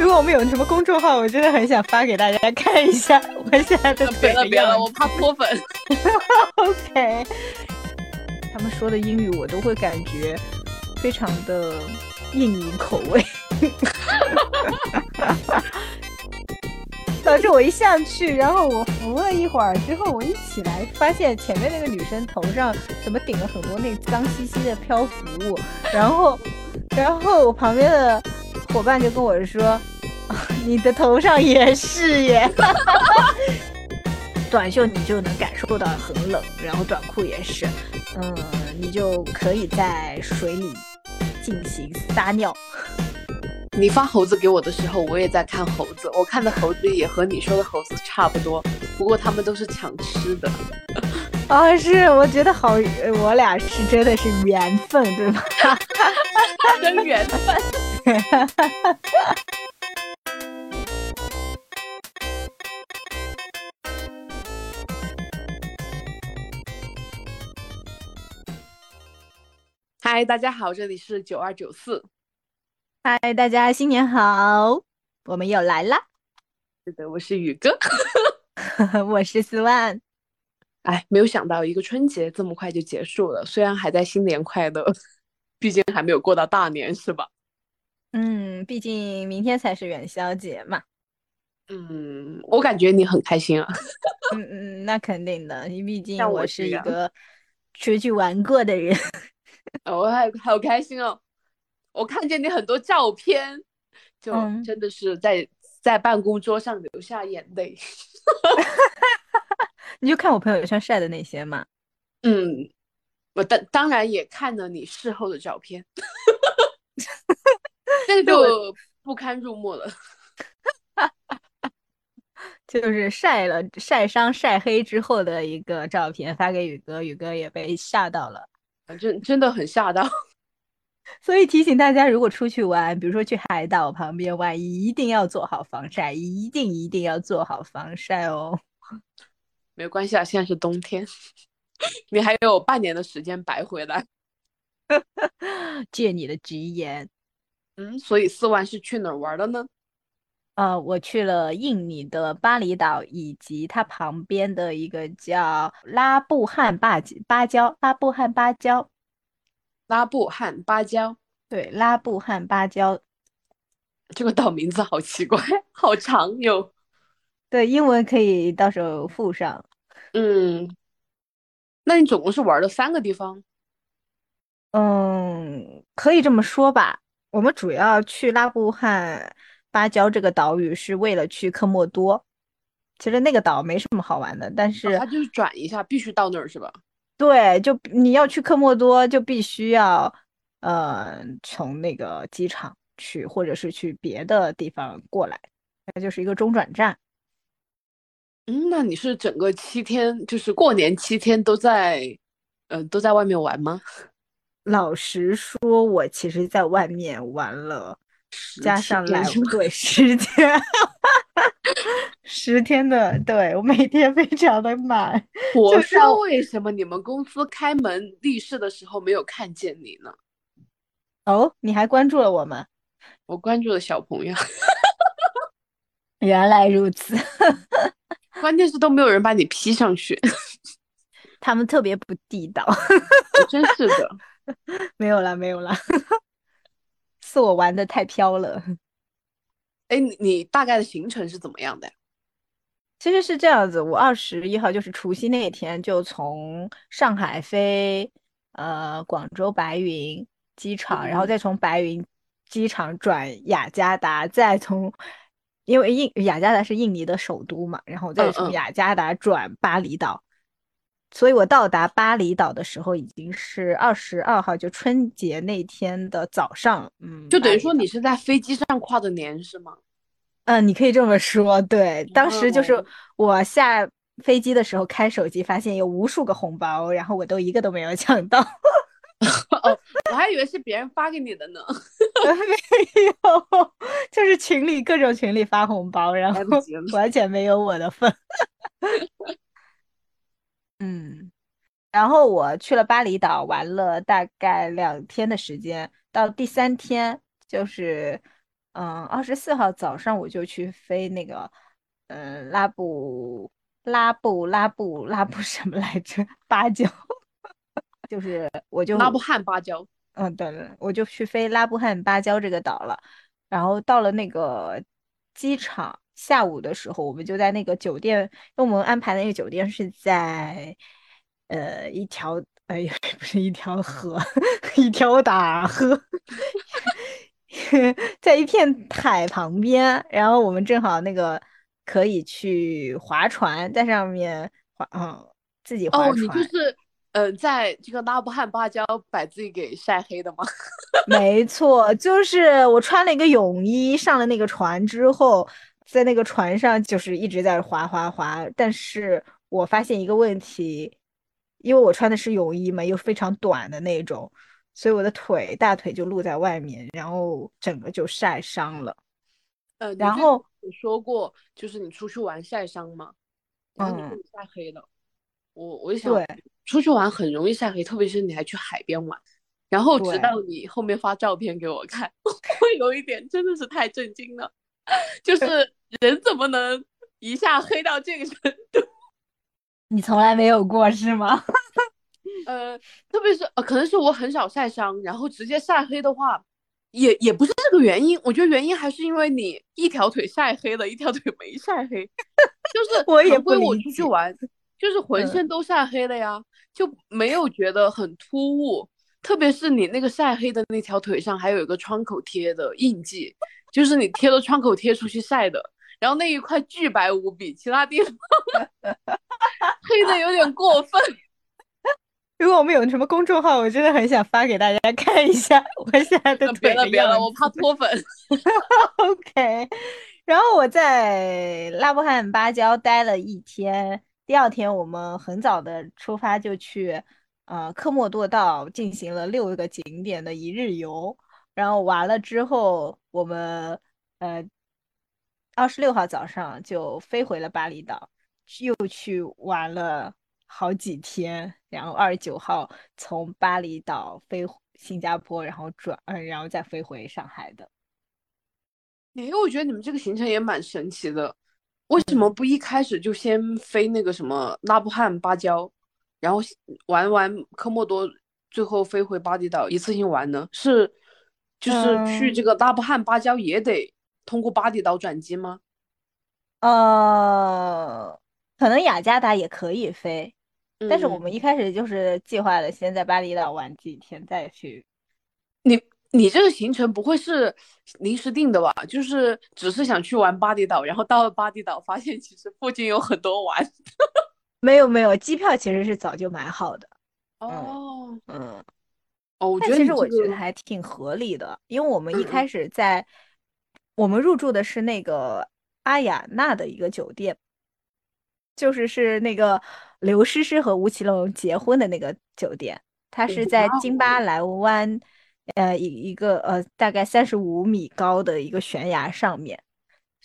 如果我们有什么公众号，我真的很想发给大家看一下我现在的 别了别了，我怕脱粉。OK，他们说的英语我都会感觉非常的印尼口味。导致我一上去，然后我扶了一会儿之后，我一起来发现前面那个女生头上怎么顶了很多那脏兮兮的漂浮物，然后，然后我旁边的伙伴就跟我说：“ 你的头上也是耶。”短袖你就能感受到很冷，然后短裤也是，嗯，你就可以在水里进行撒尿。你发猴子给我的时候，我也在看猴子。我看的猴子也和你说的猴子差不多，不过他们都是抢吃的。啊，是，我觉得好，我俩是真的是缘分，对吧？真缘分。嗨，大家好，这里是九二九四。嗨，大家新年好！我们又来啦。是的，我是宇哥，我是四万。哎，没有想到一个春节这么快就结束了，虽然还在新年快乐，毕竟还没有过到大年，是吧？嗯，毕竟明天才是元宵节嘛。嗯，我感觉你很开心啊。嗯嗯，那肯定的，你毕竟我是一个出去玩过的人。我还好开心哦。我看见你很多照片，就真的是在在办公桌上流下眼泪。你就看我朋友圈晒的那些嘛。嗯，我当当然也看了你事后的照片，这就不堪入目了。就是晒了晒伤晒黑之后的一个照片发给宇哥，宇哥也被吓到了，真真的很吓到。所以提醒大家，如果出去玩，比如说去海岛旁边玩，一定要做好防晒，一定一定要做好防晒哦。没关系啊，现在是冬天，你还有半年的时间白回来。借你的吉言。嗯，所以四万是去哪儿玩的呢？呃，我去了印尼的巴厘岛，以及它旁边的一个叫拉布汉巴芭蕉，拉布汉芭蕉。拉布汉芭蕉，对，拉布汉芭蕉，这个岛名字好奇怪，好长哟。对，英文可以到时候附上。嗯，那你总共是玩了三个地方？嗯，可以这么说吧。我们主要去拉布汉芭蕉这个岛屿是为了去科莫多。其实那个岛没什么好玩的，但是它就是转一下，必须到那儿是吧？对，就你要去科莫多，就必须要，呃，从那个机场去，或者是去别的地方过来，那就是一个中转站。嗯，那你是整个七天，就是过年七天都在，呃，都在外面玩吗？老实说，我其实在外面玩了，加上来对时间。十天的，对我每天非常的满。我说为什么你们公司开门立市的时候没有看见你呢？哦，你还关注了我吗？我关注了小朋友。原来如此，关键是都没有人把你 P 上去，他们特别不地道。真是的，没有了，没有了，是我玩的太飘了。哎，你你大概的行程是怎么样的？其实是这样子，我二十一号就是除夕那一天，就从上海飞呃广州白云机场，然后再从白云机场转雅加达，再从因为印雅加达是印尼的首都嘛，然后再从雅加达转巴厘岛，所以我到达巴厘岛的时候已经是二十二号，就春节那天的早上，嗯，就等于说你是在飞机上跨的年是吗？嗯，你可以这么说。对，当时就是我下飞机的时候开手机，发现有无数个红包，然后我都一个都没有抢到。哦，我还以为是别人发给你的呢。没有，就是群里各种群里发红包，然后完全没有我的份。嗯，然后我去了巴厘岛玩了大概两天的时间，到第三天就是。嗯，二十四号早上我就去飞那个，嗯，拉布拉布拉布拉布什么来着？芭蕉，就是我就拉布汉芭蕉。嗯，对了，我就去飞拉布汉芭蕉这个岛了。然后到了那个机场，下午的时候，我们就在那个酒店，因为我们安排那个酒店是在呃一条，哎呀，不是一条河，一条大河。在一片海旁边，然后我们正好那个可以去划船，在上面划，嗯，自己划船。哦，你就是，嗯，在这个拉布汗芭蕉把自己给晒黑的吗？没错，就是我穿了一个泳衣上了那个船之后，在那个船上就是一直在滑滑滑，但是我发现一个问题，因为我穿的是泳衣嘛，又非常短的那种。所以我的腿大腿就露在外面，然后整个就晒伤了。呃，然后你说过，就是你出去玩晒伤吗？然后你晒黑了。我我就想，出去玩很容易晒黑，特别是你还去海边玩。然后直到你后面发照片给我看，我有一点真的是太震惊了，就是人怎么能一下黑到这个程度？你从来没有过是吗？呃，特别是呃，可能是我很少晒伤，然后直接晒黑的话，也也不是这个原因。我觉得原因还是因为你一条腿晒黑了，一条腿没晒黑。就是我也不我出去玩，就是浑身都晒黑了呀，就没有觉得很突兀。特别是你那个晒黑的那条腿上还有一个创口贴的印记，就是你贴了创口贴出去晒的，然后那一块巨白无比，其他地方 黑的有点过分。如果我们有什么公众号，我真的很想发给大家看一下我现在的腿别了别了，我怕脱粉。OK，然后我在拉布汉芭蕉待了一天，第二天我们很早的出发就去呃科莫多岛进行了六个景点的一日游，然后完了之后，我们呃二十六号早上就飞回了巴厘岛，又去玩了。好几天，然后二十九号从巴厘岛飞新加坡，然后转，嗯，然后再飞回上海的。哎，我觉得你们这个行程也蛮神奇的，为什么不一开始就先飞那个什么拉布汉芭蕉，然后玩完科莫多，最后飞回巴厘岛一次性玩呢？是，就是去这个拉布汉芭蕉也得通过巴厘岛转机吗？呃，可能雅加达也可以飞。但是我们一开始就是计划的，先在巴厘岛玩几天再去。你你这个行程不会是临时定的吧？就是只是想去玩巴厘岛，然后到了巴厘岛发现其实附近有很多玩。没有没有，机票其实是早就买好的。哦，嗯，哦，我觉得其实我觉得还挺合理的，因为我们一开始在我们入住的是那个阿雅娜的一个酒店。就是是那个刘诗诗和吴奇隆结婚的那个酒店，它是在金巴莱湾，呃，一一个呃大概三十五米高的一个悬崖上面，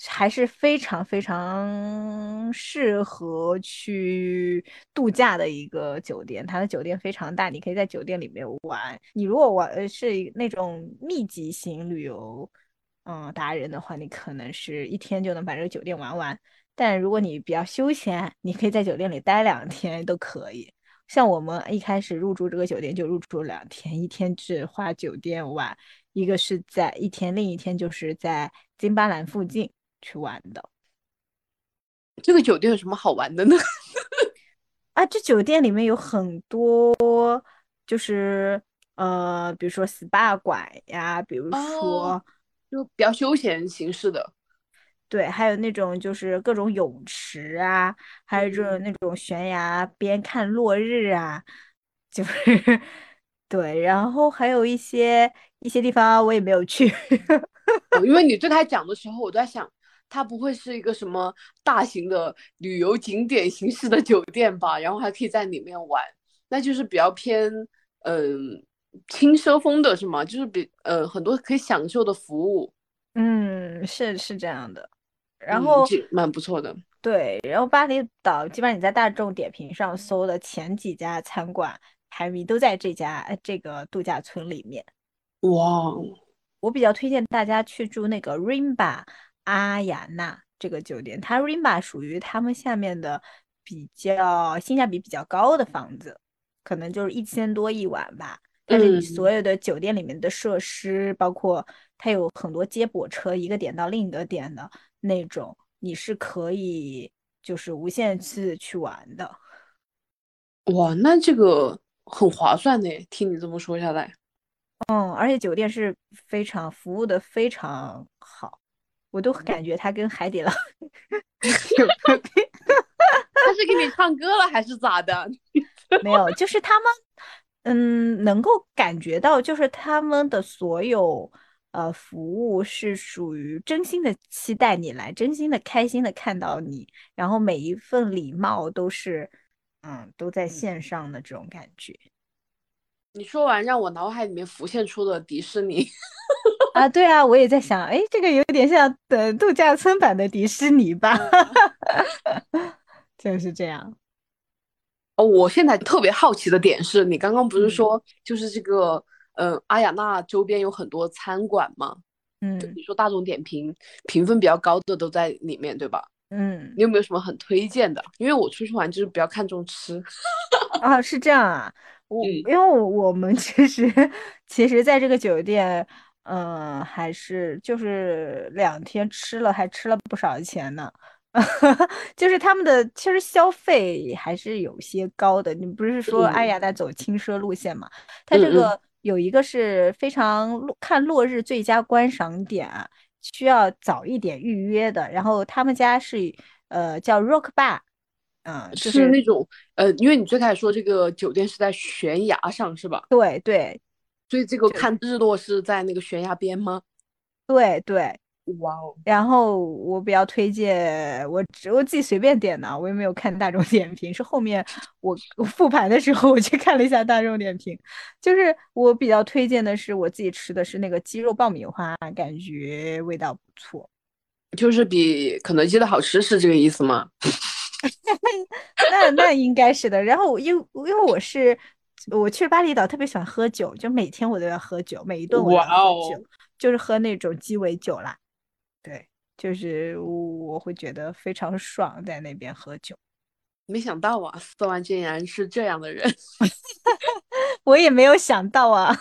还是非常非常适合去度假的一个酒店。它的酒店非常大，你可以在酒店里面玩。你如果玩是那种密集型旅游，嗯，达人的话，你可能是一天就能把这个酒店玩完。但如果你比较休闲，你可以在酒店里待两天都可以。像我们一开始入住这个酒店就入住两天，一天只花酒店玩，一个是在一天，另一天就是在金巴兰附近去玩的。这个酒店有什么好玩的呢？啊，这酒店里面有很多，就是呃，比如说 SPA 馆呀，比如说就比较休闲形式的。对，还有那种就是各种泳池啊，还有这种那种悬崖边看落日啊，就是 对，然后还有一些一些地方我也没有去，因为你对他 讲的时候，我都在想，它不会是一个什么大型的旅游景点形式的酒店吧？然后还可以在里面玩，那就是比较偏嗯轻奢风的是吗？就是比呃很多可以享受的服务，嗯，是是这样的。然后蛮不错的，对。然后巴厘岛基本上你在大众点评上搜的前几家餐馆排名都在这家这个度假村里面。哇，我比较推荐大家去住那个 Rimba 阿雅纳这个酒店，它 Rimba 属于他们下面的比较性价比比较高的房子，可能就是一千多一晚吧。但是你所有的酒店里面的设施，包括它有很多接驳车，一个点到另一个点的那种，你是可以就是无限次去玩的。哇，那这个很划算呢。听你这么说下来，嗯，而且酒店是非常服务的非常好，我都感觉它跟海底捞 有特别。他是给你唱歌了还是咋的？没有，就是他们。嗯，能够感觉到，就是他们的所有呃服务是属于真心的期待你来，真心的开心的看到你，然后每一份礼貌都是，嗯，都在线上的这种感觉。你说完，让我脑海里面浮现出了迪士尼。啊，对啊，我也在想，哎，这个有点像的度假村版的迪士尼吧？就是这样。哦，我现在特别好奇的点是你刚刚不是说，就是这个，嗯，阿雅纳周边有很多餐馆嘛？嗯，你说大众点评评分比较高的都在里面，对吧？嗯，你有没有什么很推荐的？因为我出去玩就是比较看重吃。啊，是这样啊，我因为我们其实其实在这个酒店，嗯，还是就是两天吃了还吃了不少钱呢。就是他们的其实消费还是有些高的。你不是说阿雅在走轻奢路线嘛？它这个有一个是非常看落日最佳观赏点，需要早一点预约的。然后他们家是呃叫 Rock Bar，嗯，是那种呃，因为你最开始说这个酒店是在悬崖上是吧？对对，所以这个看日落是在那个悬崖边吗？对对。哇哦！然后我比较推荐，我我自己随便点的，我也没有看大众点评，是后面我复盘的时候我去看了一下大众点评，就是我比较推荐的是我自己吃的是那个鸡肉爆米花，感觉味道不错，就是比肯德基的好吃，是这个意思吗？那那应该是的。然后因因为我是我去巴厘岛特别喜欢喝酒，就每天我都要喝酒，每一顿我都要喝酒，就是喝那种鸡尾酒啦。对，就是我会觉得非常爽，在那边喝酒。没想到啊，四万竟然是这样的人，我也没有想到啊，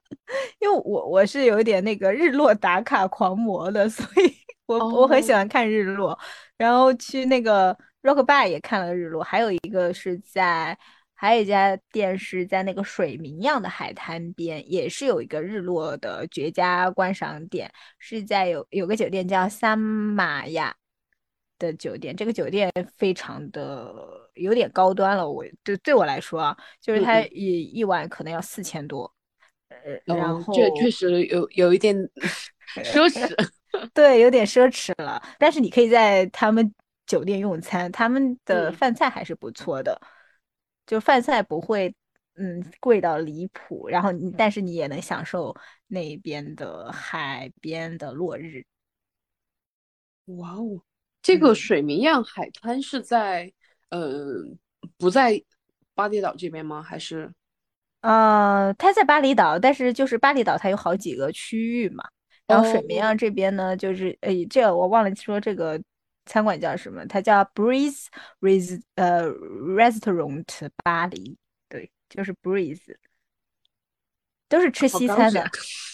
因为我我是有点那个日落打卡狂魔的，所以我我很喜欢看日落，然后去那个 Rock Bar 也看了日落，还有一个是在。还有一家店是在那个水明漾的海滩边，也是有一个日落的绝佳观赏点，是在有有个酒店叫三玛雅的酒店，这个酒店非常的有点高端了，我对对我来说啊，就是它一一晚可能要四千多，呃，然后这确实有有一点 奢侈，对，有点奢侈了，但是你可以在他们酒店用餐，他们的饭菜还是不错的。就饭菜不会，嗯，贵到离谱，然后你但是你也能享受那边的海边的落日。哇哦，这个水明漾海滩是在，呃，不在巴厘岛这边吗？还是？呃，它在巴厘岛，但是就是巴厘岛它有好几个区域嘛，然后水明漾这边呢，就是呃，这我忘了说这个。餐馆叫什么？它叫 Breeze Res 呃 Restaurant 巴黎，对，就是 Breeze，都是吃西餐的。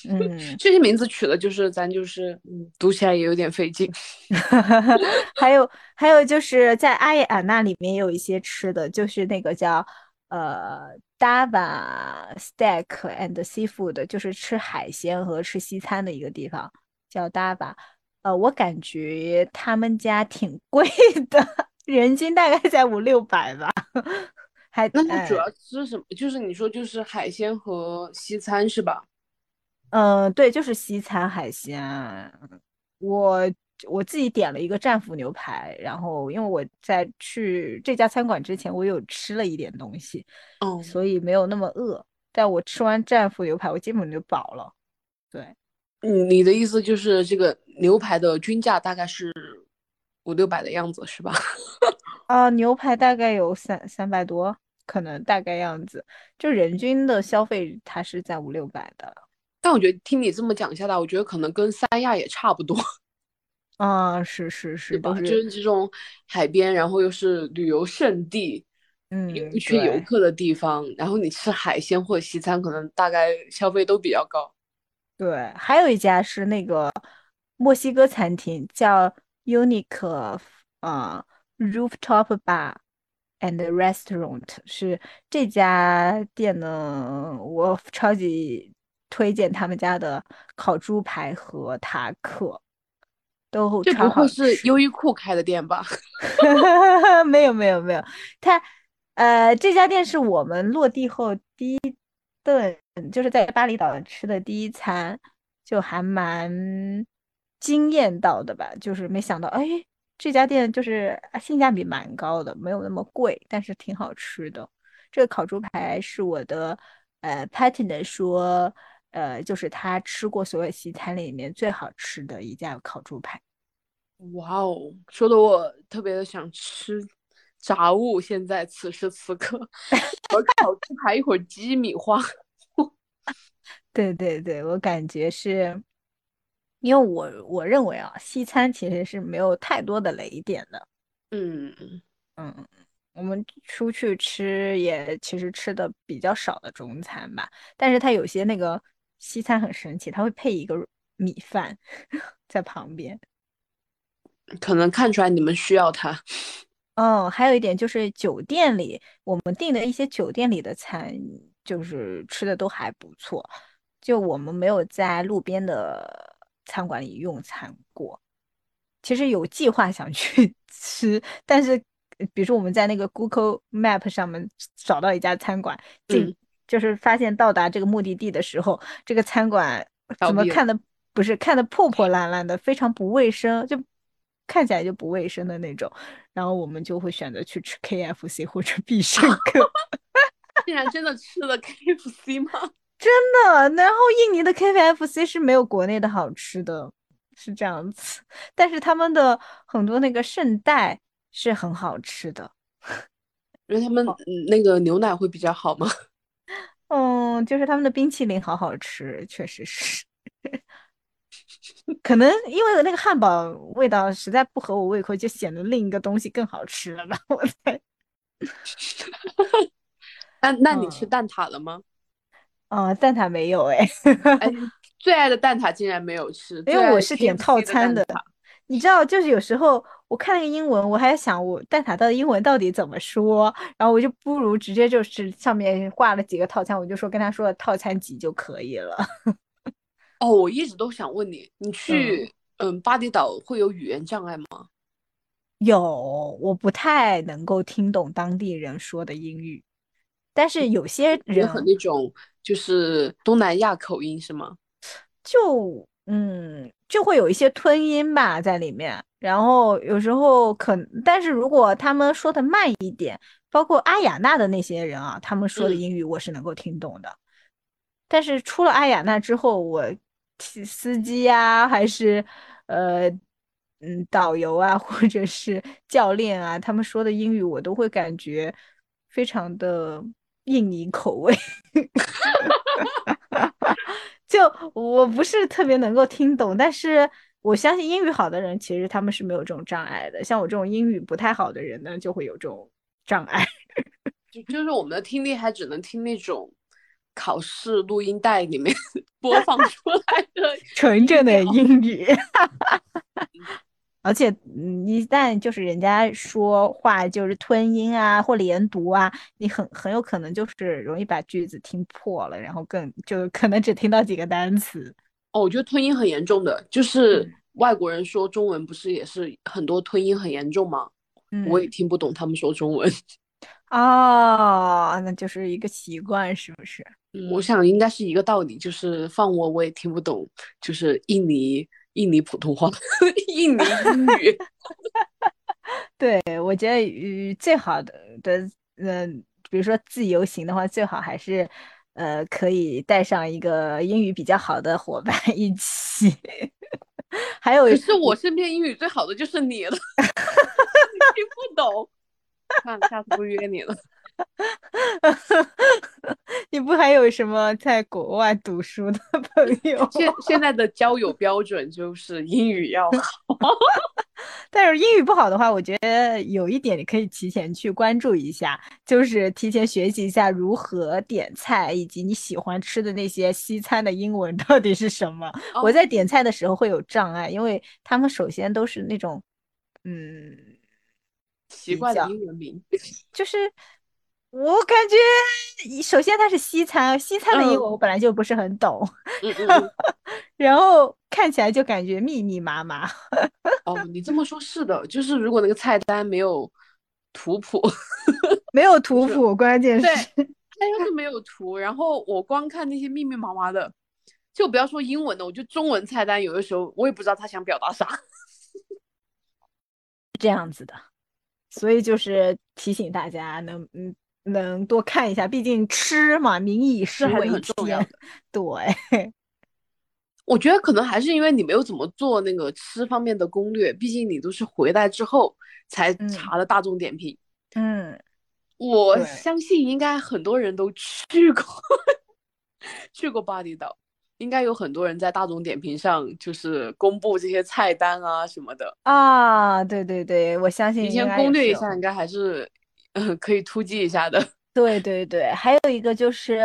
嗯，这些名字取的就是咱就是嗯，读起来也有点费劲。还有还有就是在阿雅那里面有一些吃的，就是那个叫呃 Dava Steak and Seafood，就是吃海鲜和吃西餐的一个地方，叫 Dava。呃，我感觉他们家挺贵的，人均大概在五六百吧。还那它主要吃什么？就是你说就是海鲜和西餐是吧？嗯，对，就是西餐海鲜。我我自己点了一个战斧牛排，然后因为我在去这家餐馆之前，我有吃了一点东西，哦，所以没有那么饿。但我吃完战斧牛排，我基本就饱了。对。你的意思就是这个牛排的均价大概是五六百的样子，是吧？啊，牛排大概有三三百多，可能大概样子，就人均的消费它是在五六百的。但我觉得听你这么讲下来，我觉得可能跟三亚也差不多。啊，是是是，吧？就是这种海边，然后又是旅游胜地，嗯，一群游客的地方，然后你吃海鲜或者西餐，可能大概消费都比较高。对，还有一家是那个墨西哥餐厅，叫 Unique 啊 Rooftop Bar and Restaurant，是这家店呢，我超级推荐他们家的烤猪排和塔克。都这不会是优衣库开的店吧？没有没有没有，他呃这家店是我们落地后第一顿，嗯就是在巴厘岛吃的第一餐，就还蛮惊艳到的吧。就是没想到，哎，这家店就是性价比蛮高的，没有那么贵，但是挺好吃的。这个烤猪排是我的呃 partner 说。呃，就是他吃过所有西餐里面最好吃的一家烤猪排。哇哦，说的我特别的想吃炸物。现在此时此刻，我烤猪排，一会儿鸡米花。对对对，我感觉是，因为我我认为啊，西餐其实是没有太多的雷点的。嗯嗯，我们出去吃也其实吃的比较少的中餐吧，但是它有些那个。西餐很神奇，它会配一个米饭在旁边，可能看出来你们需要它。嗯，还有一点就是酒店里我们订的一些酒店里的餐，就是吃的都还不错。就我们没有在路边的餐馆里用餐过，其实有计划想去 吃，但是比如说我们在那个 Google Map 上面找到一家餐馆进。就是发现到达这个目的地的时候，这个餐馆怎么看的不是看的破破烂烂的，非常不卫生，就看起来就不卫生的那种。然后我们就会选择去吃 KFC 或者必胜客。竟然真的吃了 KFC 吗？真的。然后印尼的 KFC 是没有国内的好吃的，是这样子。但是他们的很多那个圣代是很好吃的。因为他们那个牛奶会比较好吗？嗯，就是他们的冰淇淋好好吃，确实是。可能因为那个汉堡味道实在不合我胃口，就显得另一个东西更好吃了吧？我猜。那那你吃蛋挞了吗？哦，蛋挞没有哎。哎，最爱的蛋挞竟然没有吃，因为我是点套餐的。你知道，就是有时候我看那个英文，我还在想我蛋挞的英文到底怎么说，然后我就不如直接就是上面挂了几个套餐，我就说跟他说了套餐几就可以了。哦，我一直都想问你，你去嗯巴厘岛会有语言障碍吗？有，我不太能够听懂当地人说的英语，但是有些人很那种就是东南亚口音是吗？就。嗯，就会有一些吞音吧在里面，然后有时候可，但是如果他们说的慢一点，包括阿雅纳的那些人啊，他们说的英语我是能够听懂的。但是出了阿雅纳之后，我司机啊，还是呃嗯导游啊，或者是教练啊，他们说的英语我都会感觉非常的印尼口味。就我不是特别能够听懂，但是我相信英语好的人其实他们是没有这种障碍的。像我这种英语不太好的人呢，就会有这种障碍。就就是我们的听力还只能听那种考试录音带里面 播放出来的纯正的英语。而且，嗯，一旦就是人家说话就是吞音啊或连读啊，你很很有可能就是容易把句子听破了，然后更就可能只听到几个单词。哦，我觉得吞音很严重的，就是外国人说中文不是也是很多吞音很严重吗？嗯，我也听不懂他们说中文。哦，那就是一个习惯，是不是？嗯，我想应该是一个道理，就是放我我也听不懂，就是印尼。印尼普通话，印尼英语。对，我觉得呃最好的的，嗯，比如说自由行的话，最好还是呃可以带上一个英语比较好的伙伴一起。还有，可是我身边英语最好的就是你了，听不懂。看下次不约你了。你不还有什么在国外读书的朋友？现现在的交友标准就是英语要好，但是英语不好的话，我觉得有一点你可以提前去关注一下，就是提前学习一下如何点菜，以及你喜欢吃的那些西餐的英文到底是什么。我在点菜的时候会有障碍，因为他们首先都是那种，嗯，习惯的英文名，就是。我感觉，首先它是西餐，西餐的英文我本来就不是很懂，然后看起来就感觉密密麻麻。哦，你这么说，是的，就是如果那个菜单没有图谱，没有 图谱，关键是它又是没有图，然后我光看那些密密麻麻的，就不要说英文的，我就中文菜单有的时候我也不知道他想表达啥。这样子的，所以就是提醒大家能嗯。能多看一下，毕竟吃嘛，民以食为天。对，我觉得可能还是因为你没有怎么做那个吃方面的攻略，毕竟你都是回来之后才查的大众点评。嗯，我相信应该很多人都去过，去过巴厘岛，应该有很多人在大众点评上就是公布这些菜单啊什么的。啊，对对对，我相信提前攻略一下，应该还是。嗯，可以突击一下的。对对对，还有一个就是，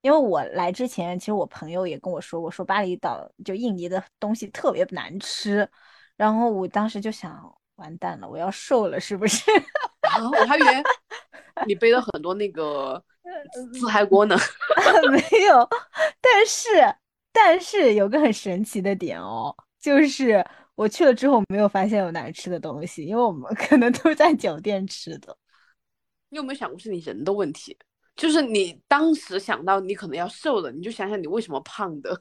因为我来之前，其实我朋友也跟我说过，说巴厘岛就印尼的东西特别难吃，然后我当时就想，完蛋了，我要瘦了是不是？我还以为你背了很多那个 自嗨锅呢。没有，但是但是有个很神奇的点哦，就是我去了之后没有发现有难吃的东西，因为我们可能都在酒店吃的。你有没有想过是你人的问题？就是你当时想到你可能要瘦了，你就想想你为什么胖的？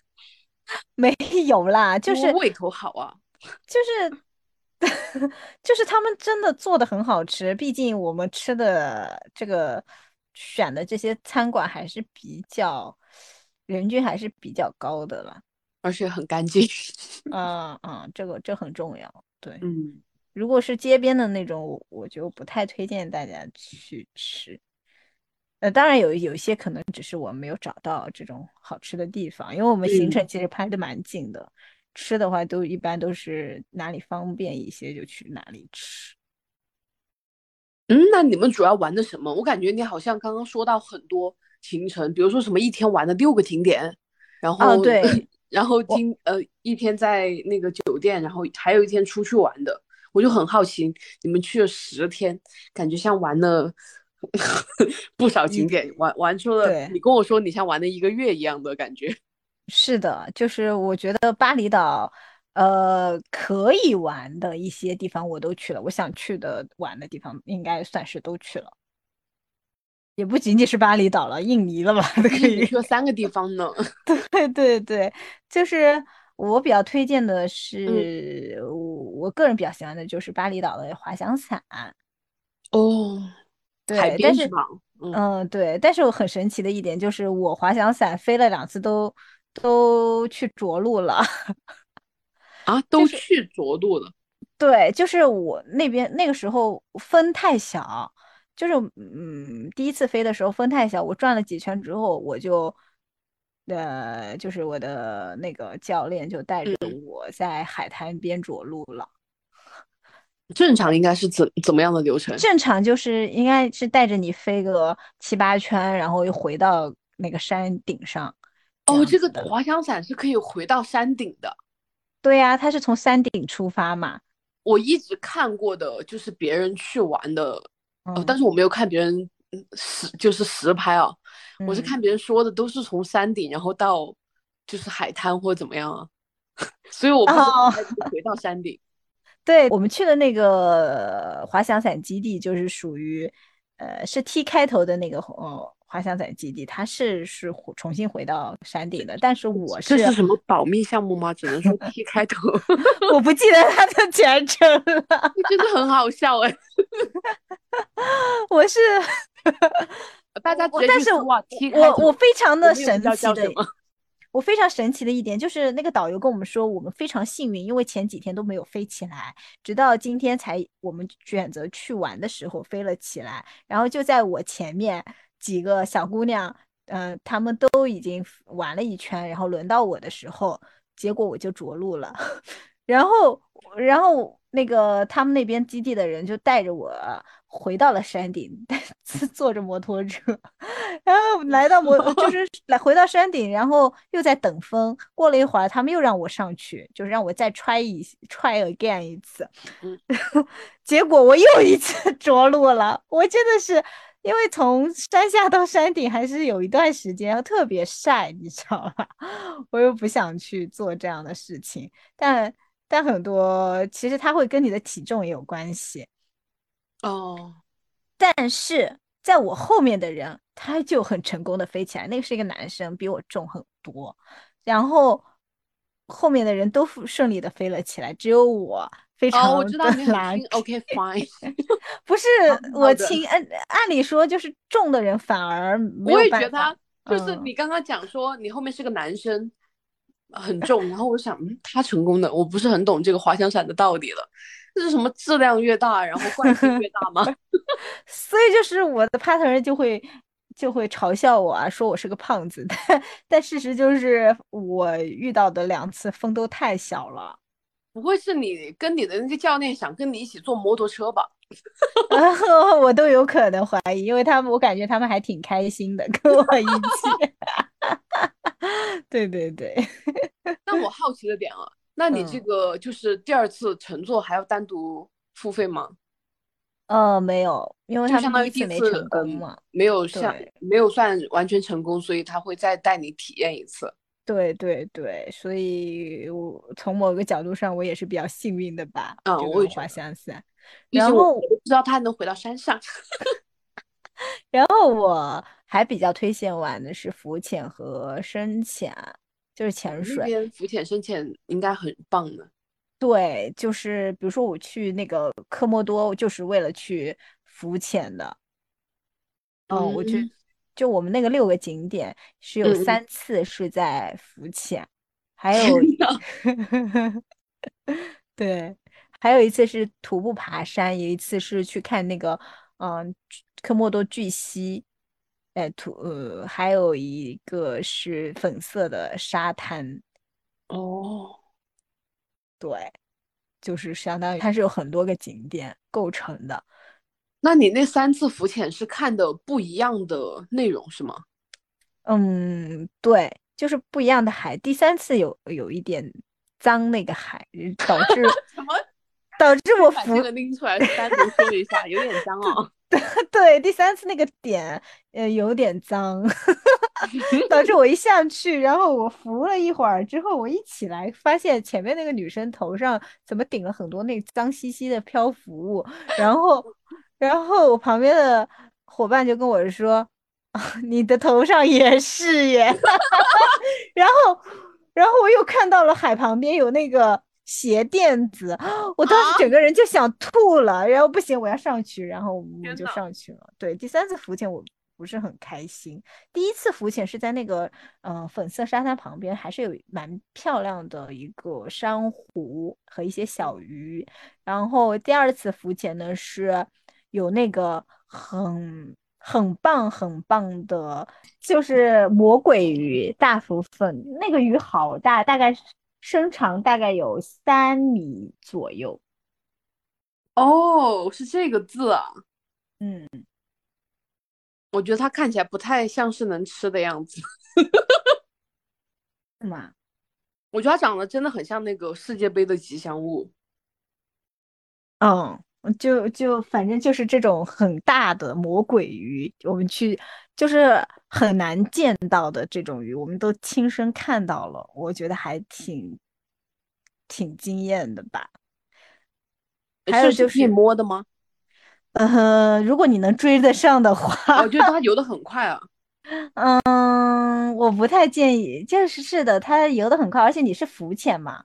没有啦，就是胃口好啊，就是 就是他们真的做的很好吃。毕竟我们吃的这个选的这些餐馆还是比较人均还是比较高的了，而且很干净。嗯嗯，这个这很重要。对，嗯。如果是街边的那种，我就不太推荐大家去吃。呃，当然有有一些可能只是我没有找到这种好吃的地方，因为我们行程其实拍的蛮紧的，吃的话都一般都是哪里方便一些就去哪里吃。嗯，那你们主要玩的什么？我感觉你好像刚刚说到很多行程，比如说什么一天玩了六个景点，然后对，然后今呃一天在那个酒店，然后还有一天出去玩的。我就很好奇，你们去了十天，感觉像玩了 不少景点，玩玩出了。你跟我说你像玩了一个月一样的感觉。是的，就是我觉得巴厘岛，呃，可以玩的一些地方我都去了，我想去的玩的地方应该算是都去了，也不仅仅是巴厘岛了，印尼了吧？都可以去了三个地方呢。对对对，就是。我比较推荐的是，我我个人比较喜欢的就是巴厘岛的滑翔伞。哦，对，但是嗯，对，但是我很神奇的一点就是，我滑翔伞飞了两次都都去着陆了。啊，都去着陆了？对，就是我那边那个时候风太小，就是嗯，第一次飞的时候风太小，我转了几圈之后我就。呃，就是我的那个教练就带着我在海滩边着陆了。正常应该是怎怎么样的流程？正常就是应该是带着你飞个七八圈，然后又回到那个山顶上。哦，这个滑翔伞是可以回到山顶的。对呀，它是从山顶出发嘛。我一直看过的就是别人去玩的，呃，但是我没有看别人实就是实拍啊。我是看别人说的，都是从山顶，然后到就是海滩或者怎么样啊，所以我不知道回到山顶。对我们去的那个滑翔伞基地，就是属于呃是 T 开头的那个呃滑翔伞基地，它是是重新回到山顶的。但是我是这是什么保密项目吗？只能说 T 开头，我不记得它的全称了。真的很好笑哎，我是。大家，但是我我非常的神奇的，我非常神奇的一点就是那个导游跟我们说，我们非常幸运，因为前几天都没有飞起来，直到今天才我们选择去玩的时候飞了起来。然后就在我前面几个小姑娘，嗯，她们都已经玩了一圈，然后轮到我的时候，结果我就着陆了。然后，然后那个他们那边基地的人就带着我回到了山顶，坐着摩托车，然后 来到摩，就 是来回到山顶，然后又在等风。过了一会儿，他们又让我上去，就是让我再 try 一 try again 一次。嗯，结果我又一次着陆了。我真的是因为从山下到山顶还是有一段时间，特别晒，你知道吧？我又不想去做这样的事情，但。但很多其实它会跟你的体重也有关系哦。但是在我后面的人，他就很成功的飞起来。那个是一个男生，比我重很多。然后后面的人都顺利的飞了起来，只有我非常我知道你很轻。OK fine，不是 我轻。按按理说就是重的人反而我也觉得他就是你刚刚讲说你后面是个男生。很重，然后我想，嗯，他成功的，我不是很懂这个滑翔伞的道理了。这是什么质量越大，然后惯性越大吗？所以就是我的 partner 就会就会嘲笑我啊，说我是个胖子。但 但事实就是我遇到的两次风都太小了。不会是你跟你的那个教练想跟你一起坐摩托车吧？我都有可能怀疑，因为他们我感觉他们还挺开心的，跟我一起。对对对，那我好奇的点啊，那你这个就是第二次乘坐还要单独付费吗？呃，没有，因为他相当于第一次没成功嘛，没有像没有算完全成功，所以他会再带你体验一次。对对对，所以我从某个角度上，我也是比较幸运的吧。嗯，我也滑翔伞，然后我不知道他能回到山上。然后我还比较推荐玩的是浮潜和深潜，就是潜水。那边浮潜、深潜应该很棒的。对，就是比如说我去那个科莫多，就是为了去浮潜的。嗯，我去，就我们那个六个景点是有三次是在浮潜，还有 对，还有一次是徒步爬山，有一次是去看那个嗯。科莫多巨蜥，哎，土呃，还有一个是粉色的沙滩，哦，对，就是相当于它是有很多个景点构成的。那你那三次浮潜是看的不一样的内容是吗？嗯，对，就是不一样的海。第三次有有一点脏，那个海导致什么？导致 我浮这个拎出来单独说一下，有点脏啊。对 对，第三次那个点，呃，有点脏，导致 我一下去，然后我扶了一会儿之后，我一起来发现前面那个女生头上怎么顶了很多那脏兮兮的漂浮物，然后，然后我旁边的伙伴就跟我说：“你的头上也是耶。”然后，然后我又看到了海旁边有那个。鞋垫子，我当时整个人就想吐了，然后不行，我要上去，然后我就上去了。对，第三次浮潜我不是很开心，第一次浮潜是在那个嗯粉色沙滩旁边，还是有蛮漂亮的一个珊瑚和一些小鱼。然后第二次浮潜呢是有那个很很棒很棒的，就是魔鬼鱼大福粉，那个鱼好大，大概是。身长大概有三米左右，哦，是这个字啊，嗯，我觉得它看起来不太像是能吃的样子，是吗？我觉得它长得真的很像那个世界杯的吉祥物，嗯，就就反正就是这种很大的魔鬼鱼，我们去就是很难见到的这种鱼，我们都亲身看到了，我觉得还挺挺惊艳的吧。还有就是你摸的吗？呃，如果你能追得上的话，我觉得它游的很 快啊。嗯，我不太建议，就是是的，它游的很快，而且你是浮潜嘛，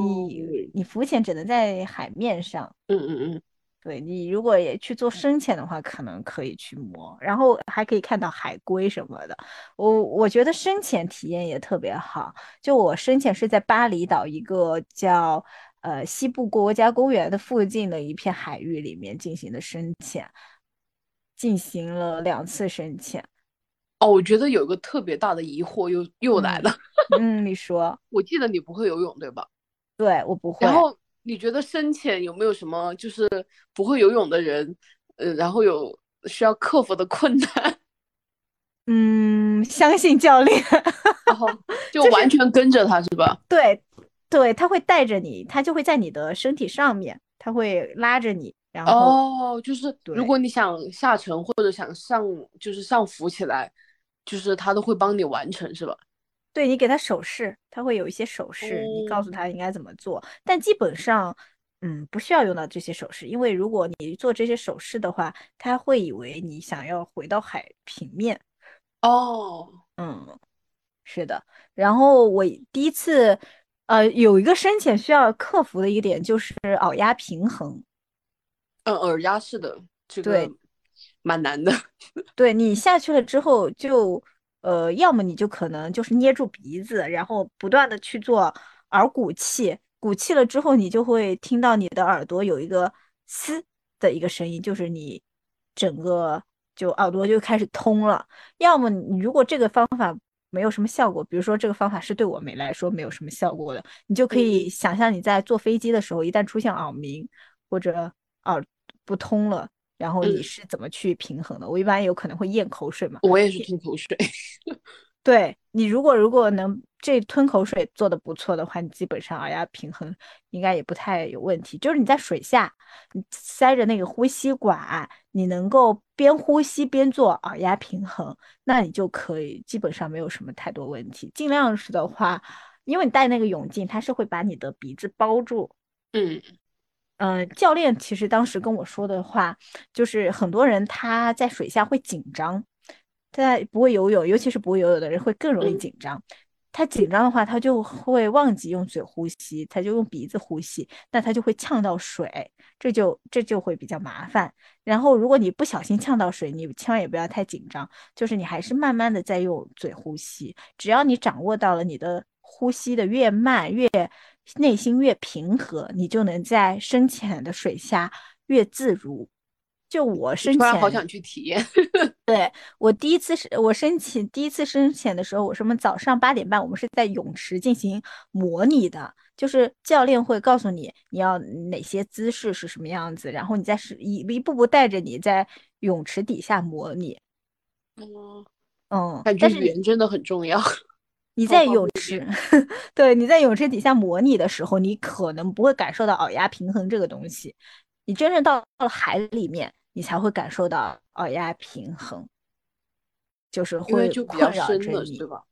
你你浮潜只能在海面上。嗯嗯嗯。对你如果也去做深潜的话，可能可以去摸，然后还可以看到海龟什么的。我我觉得深潜体验也特别好。就我深潜是在巴厘岛一个叫呃西部国家公园的附近的一片海域里面进行的深潜，进行了两次深潜。哦，我觉得有个特别大的疑惑又又来了。嗯，你说，我记得你不会游泳对吧？对，我不会。然后。你觉得深潜有没有什么就是不会游泳的人，呃，然后有需要克服的困难？嗯，相信教练，然后就完全跟着他是吧？对，对，他会带着你，他就会在你的身体上面，他会拉着你，然后哦，就是如果你想下沉或者想上，就是上浮起来，就是他都会帮你完成是吧？对你给他手势，他会有一些手势，你告诉他应该怎么做。但基本上，嗯，不需要用到这些手势，因为如果你做这些手势的话，他会以为你想要回到海平面。哦，嗯，是的。然后我第一次，呃，有一个深潜需要克服的一点就是耳压平衡。嗯，耳压是的，这个蛮难的。对你下去了之后就。呃，要么你就可能就是捏住鼻子，然后不断的去做耳鼓气，鼓气了之后，你就会听到你的耳朵有一个嘶的一个声音，就是你整个就耳朵就开始通了。要么你如果这个方法没有什么效果，比如说这个方法是对我没来说没有什么效果的，你就可以想象你在坐飞机的时候，一旦出现耳鸣或者耳不通了。然后你是怎么去平衡的？我一般有可能会咽口水嘛。我也是吞口水。对你，如果如果能这吞口水做的不错的话，你基本上耳压平衡应该也不太有问题。就是你在水下，你塞着那个呼吸管，你能够边呼吸边做耳压平衡，那你就可以基本上没有什么太多问题。尽量是的话，因为你戴那个泳镜，它是会把你的鼻子包住。嗯。嗯，教练其实当时跟我说的话，就是很多人他在水下会紧张，在不会游泳，尤其是不会游泳的人会更容易紧张。他紧张的话，他就会忘记用嘴呼吸，他就用鼻子呼吸，那他就会呛到水，这就这就会比较麻烦。然后如果你不小心呛到水，你千万也不要太紧张，就是你还是慢慢的在用嘴呼吸，只要你掌握到了你的呼吸的越慢越。内心越平和，你就能在深浅的水下越自如。就我深潜，好想去体验。对我第一次是我深潜，第一次深潜的时候，我什么早上八点半，我们是在泳池进行模拟的，就是教练会告诉你你要哪些姿势是什么样子，然后你再是一一步步带着你在泳池底下模拟。嗯嗯，感觉语言真的很重要。你在泳池，对，你在泳池底下模拟的时候，你可能不会感受到耳压平衡这个东西。你真正到了海里面，你才会感受到耳压平衡，就是会困扰着你，对吧？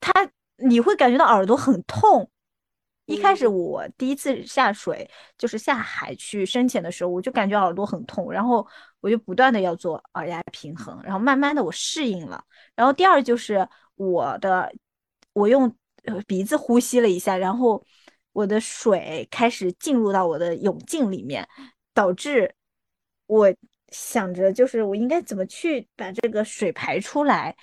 它你会感觉到耳朵很痛。一开始我第一次下水，就是下海去深潜的时候，我就感觉耳朵很痛，然后我就不断的要做耳压平衡，然后慢慢的我适应了。然后第二就是。我的，我用鼻子呼吸了一下，然后我的水开始进入到我的泳镜里面，导致我想着就是我应该怎么去把这个水排出来。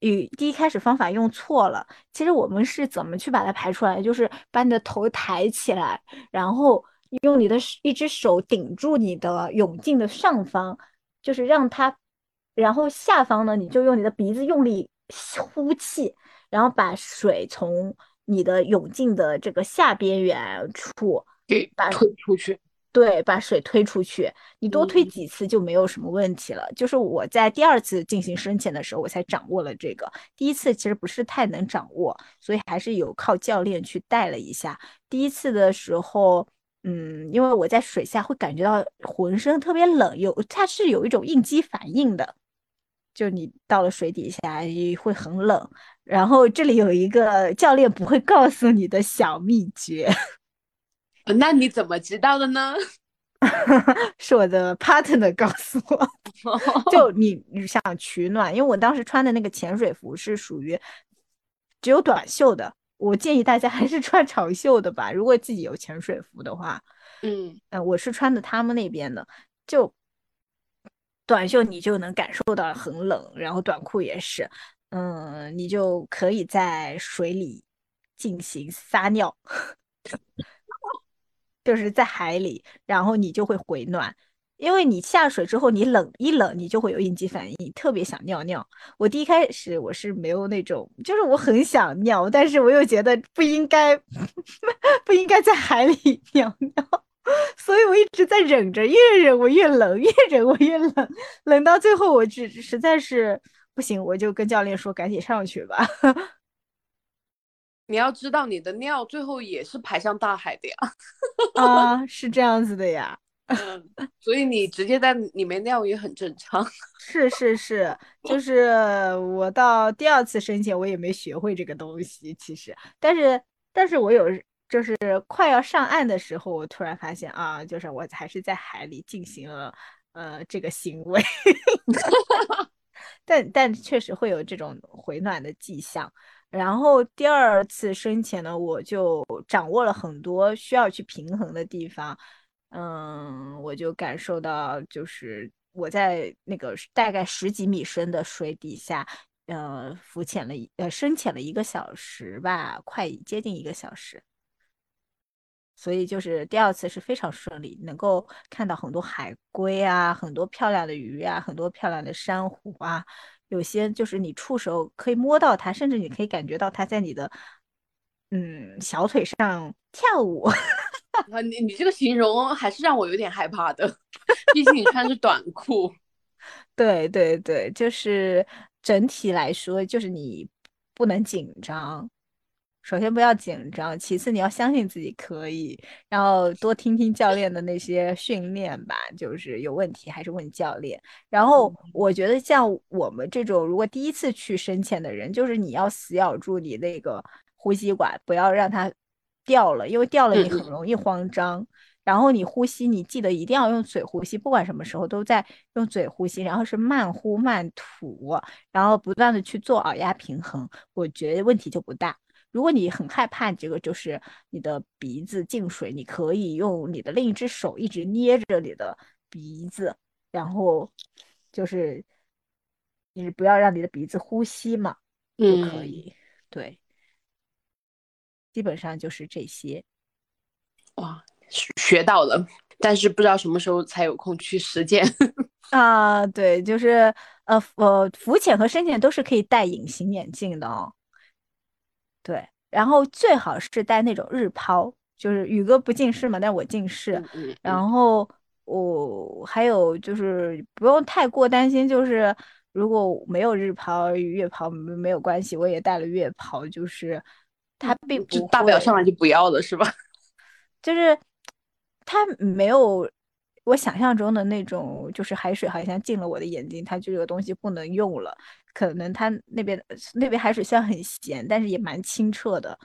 与第一开始方法用错了，其实我们是怎么去把它排出来？就是把你的头抬起来，然后用你的一只手顶住你的泳镜的上方，就是让它，然后下方呢，你就用你的鼻子用力。呼气，然后把水从你的泳镜的这个下边缘处给把推出去。对，把水推出去。你多推几次就没有什么问题了。就是我在第二次进行深潜的时候，我才掌握了这个。第一次其实不是太能掌握，所以还是有靠教练去带了一下。第一次的时候，嗯，因为我在水下会感觉到浑身特别冷，有它是有一种应激反应的。就你到了水底下会很冷，然后这里有一个教练不会告诉你的小秘诀，那你怎么知道的呢？是我的 partner 告诉我。就你你想取暖，因为我当时穿的那个潜水服是属于只有短袖的，我建议大家还是穿长袖的吧。如果自己有潜水服的话，嗯嗯，我是穿的他们那边的，就短袖你就能感受到很冷，然后短裤也是，嗯，你就可以在水里进行撒尿，就是在海里，然后你就会回暖。因为你下水之后，你冷一冷，你就会有应激反应，特别想尿尿。我第一开始我是没有那种，就是我很想尿，但是我又觉得不应该，不应该在海里 尿尿，所以我一直在忍着，越忍我越冷，越忍我越冷，冷到最后我只实在是不行，我就跟教练说赶紧上去吧。你要知道，你的尿最后也是排向大海的呀。啊，是这样子的呀。嗯，所以你直接在里面尿也很正常。是是是，就是我到第二次深潜，我也没学会这个东西，其实，但是但是我有，就是快要上岸的时候，我突然发现啊，就是我还是在海里进行了呃这个行为，但但确实会有这种回暖的迹象。然后第二次深潜呢，我就掌握了很多需要去平衡的地方。嗯，我就感受到，就是我在那个大概十几米深的水底下，呃，浮潜了一呃深潜了一个小时吧，快接近一个小时。所以就是第二次是非常顺利，能够看到很多海龟啊，很多漂亮的鱼啊，很多漂亮的珊瑚啊，有些就是你触手可以摸到它，甚至你可以感觉到它在你的嗯小腿上跳舞。啊，你你这个形容还是让我有点害怕的，毕竟你穿的是短裤。对对对，就是整体来说，就是你不能紧张。首先不要紧张，其次你要相信自己可以，然后多听听教练的那些训练吧。就是有问题还是问教练。然后我觉得像我们这种如果第一次去深潜的人，就是你要死咬住你那个呼吸管，不要让它。掉了，因为掉了你很容易慌张。然后你呼吸，你记得一定要用嘴呼吸，不管什么时候都在用嘴呼吸。然后是慢呼慢吐，然后不断的去做耳压平衡，我觉得问题就不大。如果你很害怕这个就是你的鼻子进水，你可以用你的另一只手一直捏着你的鼻子，然后就是你不要让你的鼻子呼吸嘛，就可以。对。基本上就是这些，哇，学到了，但是不知道什么时候才有空去实践 啊。对，就是呃呃，浮潜和深潜都是可以戴隐形眼镜的哦。对，然后最好是戴那种日抛，就是宇哥不近视嘛，但我近视。然后我还有就是不用太过担心，就是如果没有日抛、月抛没有关系，我也戴了月抛，就是。它并不大不了上来就不要了，是吧？就是它没有我想象中的那种，就是海水好像进了我的眼睛，它就这个东西不能用了。可能它那边那边海水虽然很咸，但是也蛮清澈的，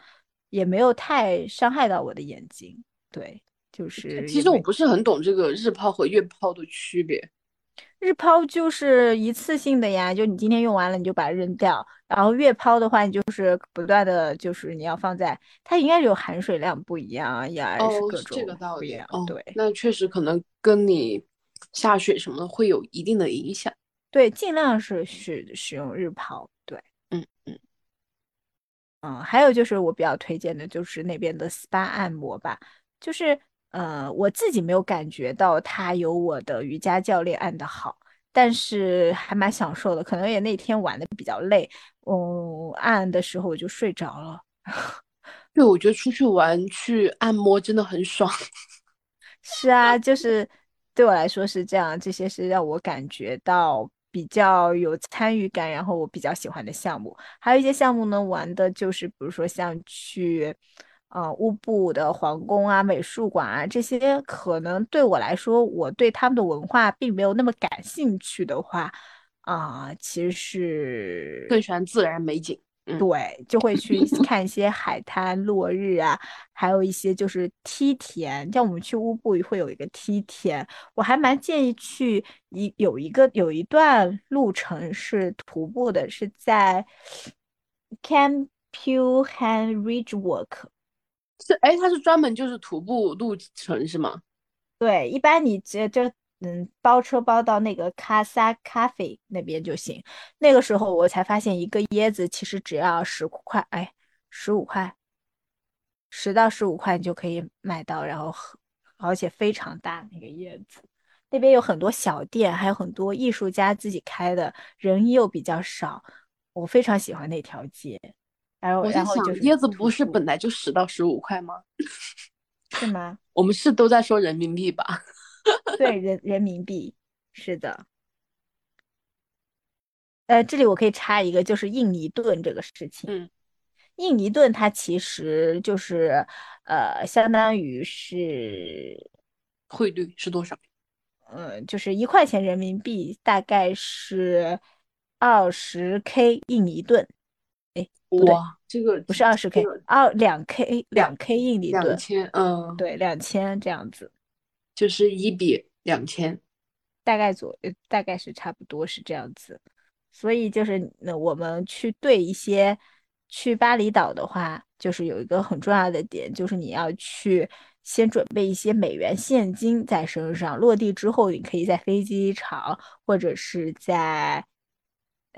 也没有太伤害到我的眼睛。对，就是其实我不是很懂这个日抛和月抛的区别。日抛就是一次性的呀，就你今天用完了你就把它扔掉。然后月抛的话，你就是不断的就是你要放在，它应该有含水量不一样，也是各种不一样。对，那确实可能跟你下水什么的会有一定的影响。对，尽量是使使用日抛。对，嗯嗯嗯，还有就是我比较推荐的就是那边的 SPA 按摩吧，就是。呃，我自己没有感觉到它有我的瑜伽教练按的好，但是还蛮享受的。可能也那天玩的比较累，嗯，按的时候我就睡着了。对，我觉得出去玩去按摩真的很爽。是啊，就是对我来说是这样，这些是让我感觉到比较有参与感，然后我比较喜欢的项目。还有一些项目呢，玩的就是比如说像去。呃，乌布的皇宫啊，美术馆啊，这些可能对我来说，我对他们的文化并没有那么感兴趣的话，啊，其实是更喜欢自然美景。对，就会去看一些海滩落日啊，还有一些就是梯田，像我们去乌布会有一个梯田，我还蛮建议去一有一个有一段路程是徒步的，是在 Campuhan Ridge Walk。是哎，它是专门就是徒步路程是吗？对，一般你直接就嗯包车包到那个卡萨咖啡那边就行。那个时候我才发现，一个椰子其实只要十块，哎，十五块，十到十五块你就可以买到，然后而且非常大那个椰子。那边有很多小店，还有很多艺术家自己开的，人又比较少，我非常喜欢那条街。然后，然后就是椰子不是本来就十到十五块吗？是吗？我们是都在说人民币吧？对，人人民币是的。呃，这里我可以插一个，就是印尼盾这个事情。嗯，印尼盾它其实就是呃，相当于是汇率是多少？嗯，就是一块钱人民币大概是二十 K 印尼盾。哎，哇，这个不是二十 K，二两 K 两 K 印尼盾，两千，嗯，对，两千这样子，就是一比两千，大概左，大概是差不多是这样子。所以就是那我们去对一些去巴厘岛的话，就是有一个很重要的点，就是你要去先准备一些美元现金在身上，落地之后你可以在飞机场或者是在。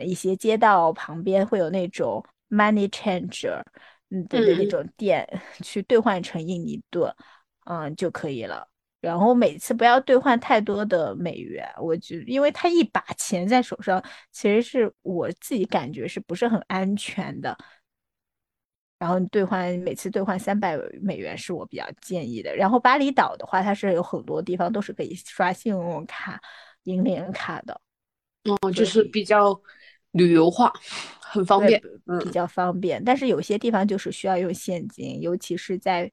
一些街道旁边会有那种 money changer，嗯，对对，那种店 去兑换成印尼盾，嗯就可以了。然后每次不要兑换太多的美元，我觉因为他一把钱在手上，其实是我自己感觉是不是很安全的。然后你兑换每次兑换三百美元是我比较建议的。然后巴厘岛的话，它是有很多地方都是可以刷信用卡、银联卡的，哦，就是比较。旅游化很方便，比较方便，但是有些地方就是需要用现金，尤其是在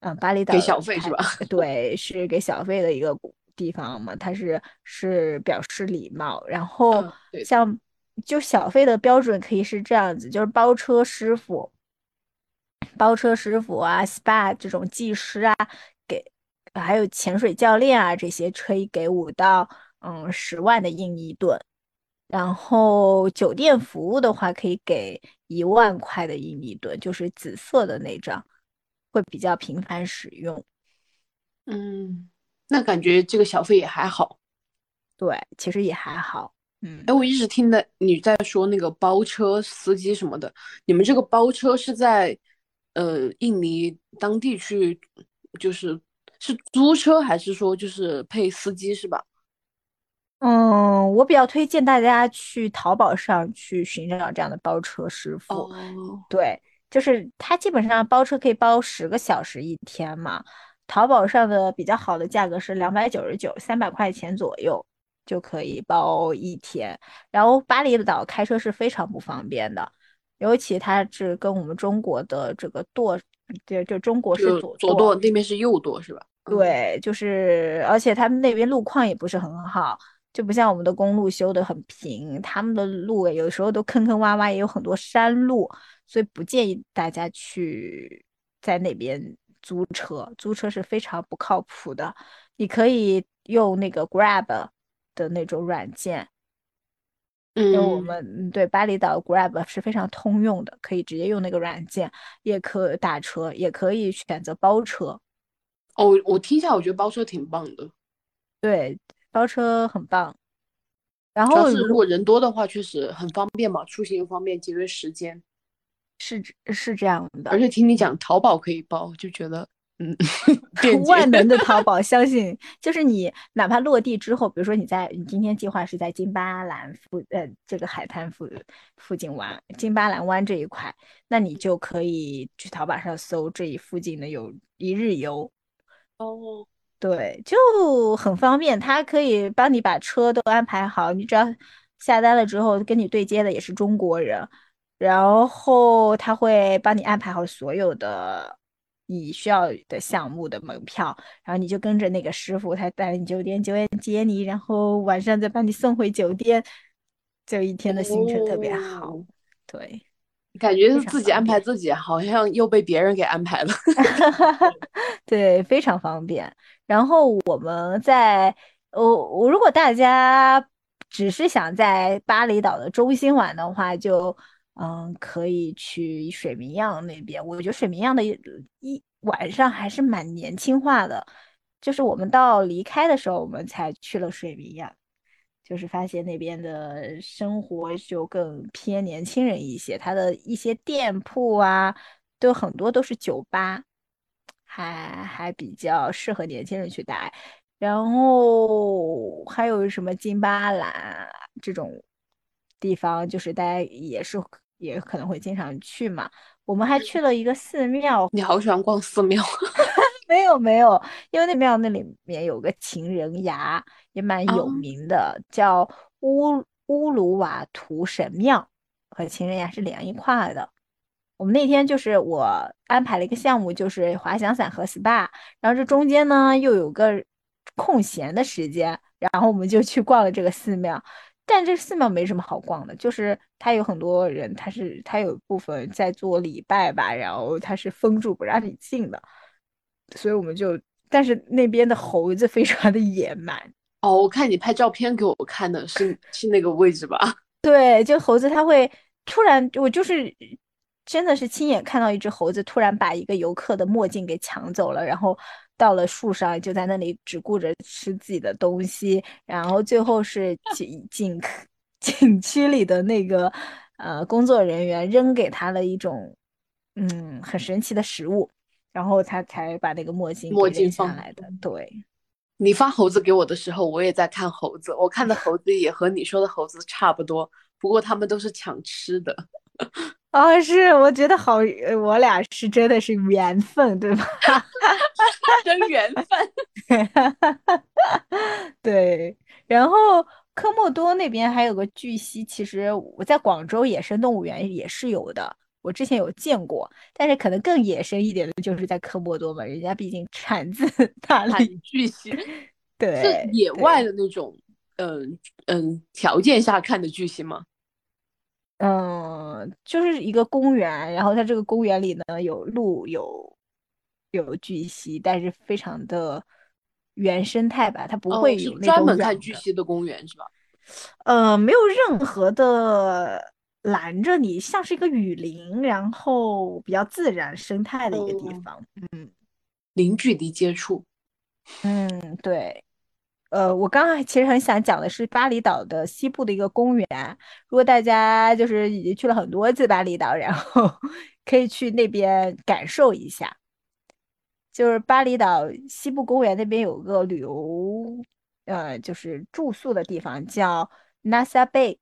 嗯巴厘岛给小费是吧？对，是给小费的一个地方嘛，它是是表示礼貌。然后像就小费的标准可以是这样子，就是包车师傅、包车师傅啊、SPA 这种技师啊，给还有潜水教练啊这些可以给五到嗯十万的印尼盾。然后酒店服务的话，可以给一万块的印尼盾，就是紫色的那张，会比较频繁使用。嗯，那感觉这个小费也还好。对，其实也还好。嗯，哎，我一直听的你在说那个包车司机什么的，你们这个包车是在呃印尼当地去，就是是租车还是说就是配司机是吧？嗯，我比较推荐大家去淘宝上去寻找这样的包车师傅。哦，对，就是他基本上包车可以包十个小时一天嘛。淘宝上的比较好的价格是两百九十九，三百块钱左右就可以包一天。然后巴厘岛开车是非常不方便的，尤其它是跟我们中国的这个舵，就就中国是左左舵，那边是右舵是吧？对，就是而且他们那边路况也不是很好。就不像我们的公路修的很平，他们的路有时候都坑坑洼洼，也有很多山路，所以不建议大家去在那边租车。租车是非常不靠谱的。你可以用那个 Grab 的那种软件，因为我们对巴厘岛 Grab 是非常通用的，可以直接用那个软件，也可打车，也可以选择包车。哦，我听一下，我觉得包车挺棒的。对。包车很棒，然后如果人多的话，确实很方便嘛，出行又方便，节约时间。是是这样的，而且听你讲淘宝可以包，就觉得嗯，万能的 淘宝，相信就是你哪怕落地之后，比如说你在你今天计划是在金巴兰附呃这个海滩附附近玩金巴兰湾这一块，那你就可以去淘宝上搜这一附近的有一日游哦。对，就很方便，他可以帮你把车都安排好，你只要下单了之后，跟你对接的也是中国人，然后他会帮你安排好所有的你需要的项目的门票，然后你就跟着那个师傅，他带你酒店，酒店接你，然后晚上再把你送回酒店，就一天的行程特别好，对。感觉是自己安排自己，好像又被别人给安排了。对，非常方便。然后我们在，我我如果大家只是想在巴厘岛的中心玩的话，就嗯，可以去水明漾那边。我觉得水明漾的一一晚上还是蛮年轻化的，就是我们到离开的时候，我们才去了水明漾，就是发现那边的生活就更偏年轻人一些，它的一些店铺啊，都很多都是酒吧，还还比较适合年轻人去待。然后还有什么金巴兰这种地方，就是大家也是也可能会经常去嘛。我们还去了一个寺庙。你好喜欢逛寺庙？没有没有，因为那庙那里面有个情人崖，也蛮有名的，叫乌乌鲁瓦图神庙，和情人崖是连一块的。我们那天就是我安排了一个项目，就是滑翔伞和 SPA，然后这中间呢又有个。空闲的时间，然后我们就去逛了这个寺庙，但这寺庙没什么好逛的，就是它有很多人，他是他有部分在做礼拜吧，然后他是封住不让你进的，所以我们就，但是那边的猴子非常的野蛮哦，我看你拍照片给我看的是是那个位置吧？对，就猴子它会突然，我就是真的是亲眼看到一只猴子突然把一个游客的墨镜给抢走了，然后。到了树上，就在那里只顾着吃自己的东西，然后最后是景景景区里的那个呃工作人员扔给他了一种嗯很神奇的食物，然后他才把那个墨镜墨镜放来的。对，你发猴子给我的时候，我也在看猴子，我看的猴子也和你说的猴子差不多，不过他们都是抢吃的。哦，是，我觉得好，我俩是真的是缘分，对吧？真缘分。对，然后科莫多那边还有个巨蜥，其实我在广州野生动物园也是有的，我之前有见过，但是可能更野生一点的就是在科莫多嘛，人家毕竟产自 大理巨蜥，对，是野外的那种，嗯嗯，条件下看的巨蜥吗？嗯，就是一个公园，然后它这个公园里呢有鹿，有有巨蜥，但是非常的原生态吧，它不会有专门看巨蜥的公园是吧？呃，没有任何的拦着你，像是一个雨林，然后比较自然生态的一个地方，嗯，零距离接触，嗯，对。呃，我刚刚其实很想讲的是巴厘岛的西部的一个公园。如果大家就是已经去了很多次巴厘岛，然后 可以去那边感受一下。就是巴厘岛西部公园那边有个旅游，呃，就是住宿的地方叫 Nasa Bay，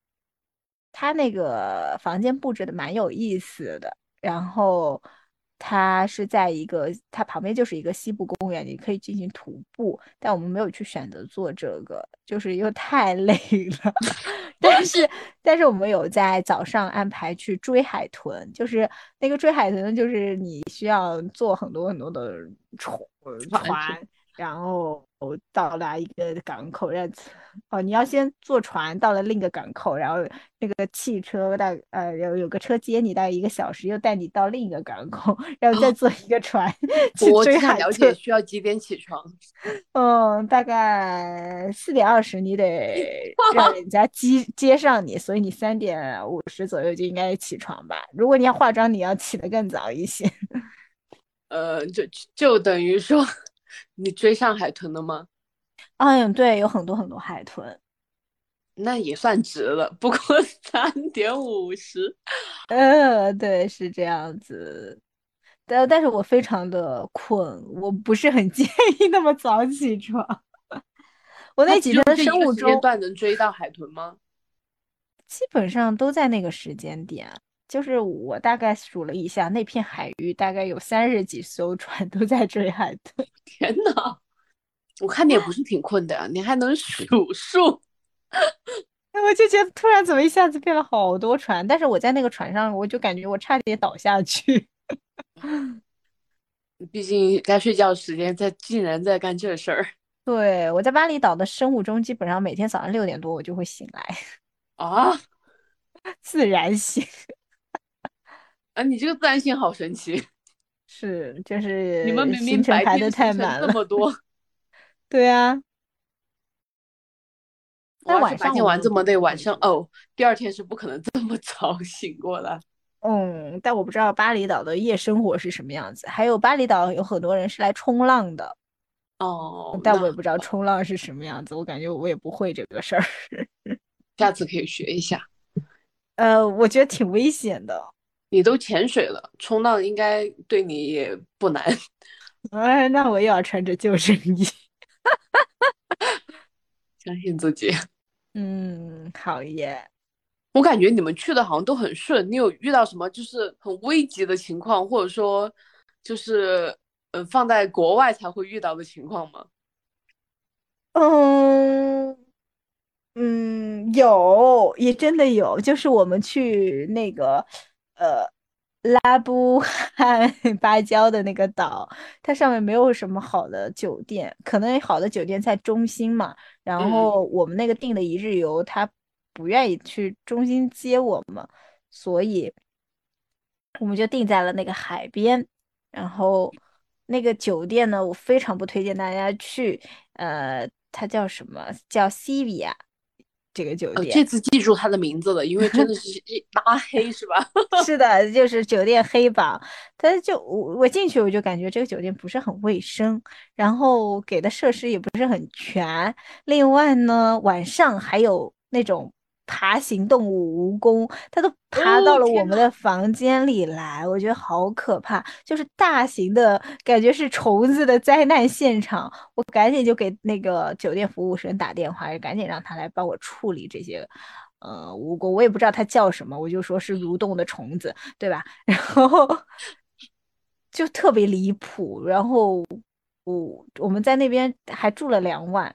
它那个房间布置的蛮有意思的。然后。他是在一个，他旁边就是一个西部公园，你可以进行徒步，但我们没有去选择做这个，就是又太累了。但是，但是我们有在早上安排去追海豚，就是那个追海豚，就是你需要坐很多很多的船船。然后到达一个港口，让哦，你要先坐船到了另一个港口，然后那个汽车大呃有有个车接你大概一个小时，又带你到另一个港口，然后再坐一个船去追海了解需要几点起床？嗯，大概四点二十，你得 让人家接接上你，所以你三点五十左右就应该起床吧。如果你要化妆，你要起得更早一些。呃，就就等于说。你追上海豚了吗？嗯，对，有很多很多海豚，那也算值了。不过 三点五十，呃，对，是这样子。但但是我非常的困，我不是很 建议那么早起床。我那几天的生物钟段能追到海豚吗？基本上都在那个时间点。就是我大概数了一下，那片海域大概有三十几艘船 都在追海豚。天呐，我看你也不是挺困的呀，你还能数数？我就觉得突然怎么一下子变了好多船，但是我在那个船上，我就感觉我差点倒下去。毕竟该睡觉时间，在竟然在干这事儿。对，我在巴厘岛的生物钟，基本上每天早上六点多我就会醒来。啊，自然醒。啊，你这个自然醒好神奇，是就是你们明明排的太满了，这么多，对啊，但晚上白天玩这么累，晚上哦，第二天是不可能这么早醒过来。嗯，但我不知道巴厘岛的夜生活是什么样子。还有巴厘岛有很多人是来冲浪的，哦，但我也不知道冲浪是什么样子。我感觉我也不会这个事儿，下次可以学一下。呃，我觉得挺危险的。你都潜水了，冲浪应该对你也不难。哎，那我又要穿着救生衣。相信自己。嗯，好耶。我感觉你们去的好像都很顺，你有遇到什么就是很危急的情况，或者说就是呃放在国外才会遇到的情况吗？嗯嗯，有，也真的有，就是我们去那个呃拉布汉芭蕉的那个岛，它上面没有什么好的酒店，可能好的酒店在中心嘛，然后我们那个订的一日游，他。不愿意去中心接我们，所以我们就定在了那个海边。然后那个酒店呢，我非常不推荐大家去。呃，它叫什么？叫 Civia 这个酒店。这次记住他的名字了，因为真的是一拉黑是吧？是的，就是酒店黑榜。它就我我进去我就感觉这个酒店不是很卫生，然后给的设施也不是很全。另外呢，晚上还有那种。爬行动物蜈蚣，它都爬到了我们的房间里来，我觉得好可怕，就是大型的感觉是虫子的灾难现场。我赶紧就给那个酒店服务生打电话，赶紧让他来帮我处理这些呃蜈蚣，我也不知道它叫什么，我就说是蠕动的虫子，对吧？然后就特别离谱，然后我我们在那边还住了两晚，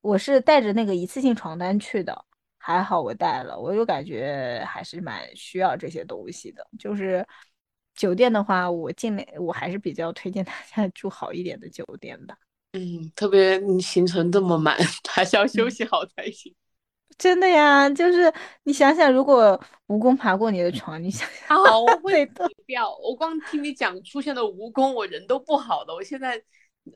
我是带着那个一次性床单去的。还好我带了，我就感觉还是蛮需要这些东西的。就是酒店的话，我尽量我还是比较推荐大家住好一点的酒店吧。嗯，特别你行程这么满，还是要休息好才行。真的呀，就是你想想，如果蜈蚣爬过你的床，你想想，好，我会掉。我光听你讲出现的蜈蚣，我人都不好的，我现在。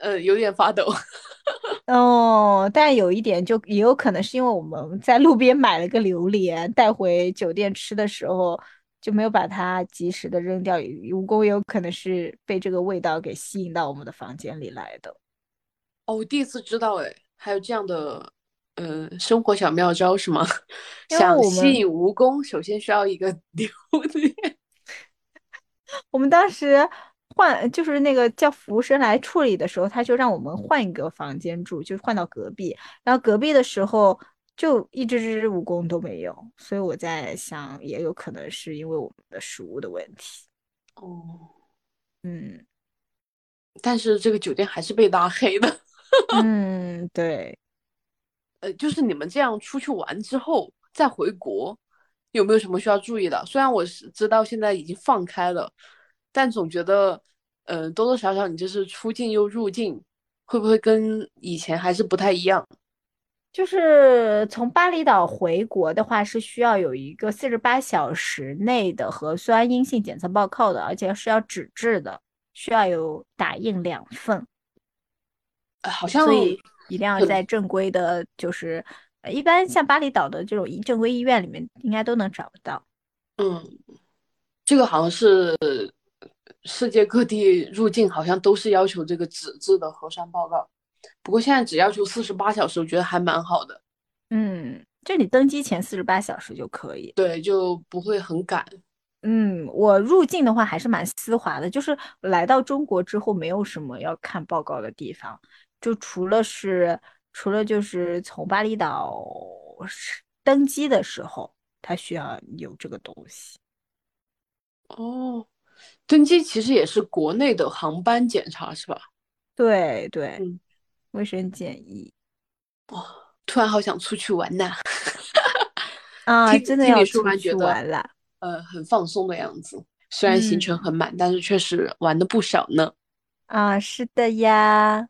呃，有点发抖。哦，但有一点，就也有可能是因为我们在路边买了个榴莲，带回酒店吃的时候就没有把它及时的扔掉。蜈蚣有可能是被这个味道给吸引到我们的房间里来的。哦，我第一次知道，哎，还有这样的，呃，生活小妙招是吗？想吸引蜈蚣，首先需要一个 榴莲。我们当时。换就是那个叫服务生来处理的时候，他就让我们换一个房间住，就换到隔壁。然后隔壁的时候就一只只蜈蚣都没有，所以我在想，也有可能是因为我们的食物的问题。哦，嗯，但是这个酒店还是被拉黑的。嗯，对。呃，就是你们这样出去玩之后再回国，有没有什么需要注意的？虽然我是知道现在已经放开了。但总觉得，嗯，多多少少你就是出境又入境，会不会跟以前还是不太一样？就是从巴厘岛回国的话，是需要有一个四十八小时内的核酸阴性检测报告的，而且是要纸质的，需要有打印两份。好像所以一定要在正规的，就是一般像巴厘岛的这种正规医院里面，应该都能找得到。嗯，这个好像是。世界各地入境好像都是要求这个纸质的核酸报告，不过现在只要求四十八小时，我觉得还蛮好的。嗯，就你登机前四十八小时就可以，对，就不会很赶。嗯，我入境的话还是蛮丝滑的，就是来到中国之后没有什么要看报告的地方，就除了是除了就是从巴厘岛登机的时候，他需要有这个东西。哦。登机其实也是国内的航班检查是吧？对对，卫生检疫。哇，突然好想出去玩呐！啊，真的要出去玩了。呃，很放松的样子，虽然行程很满，但是确实玩的不少呢。啊，是的呀。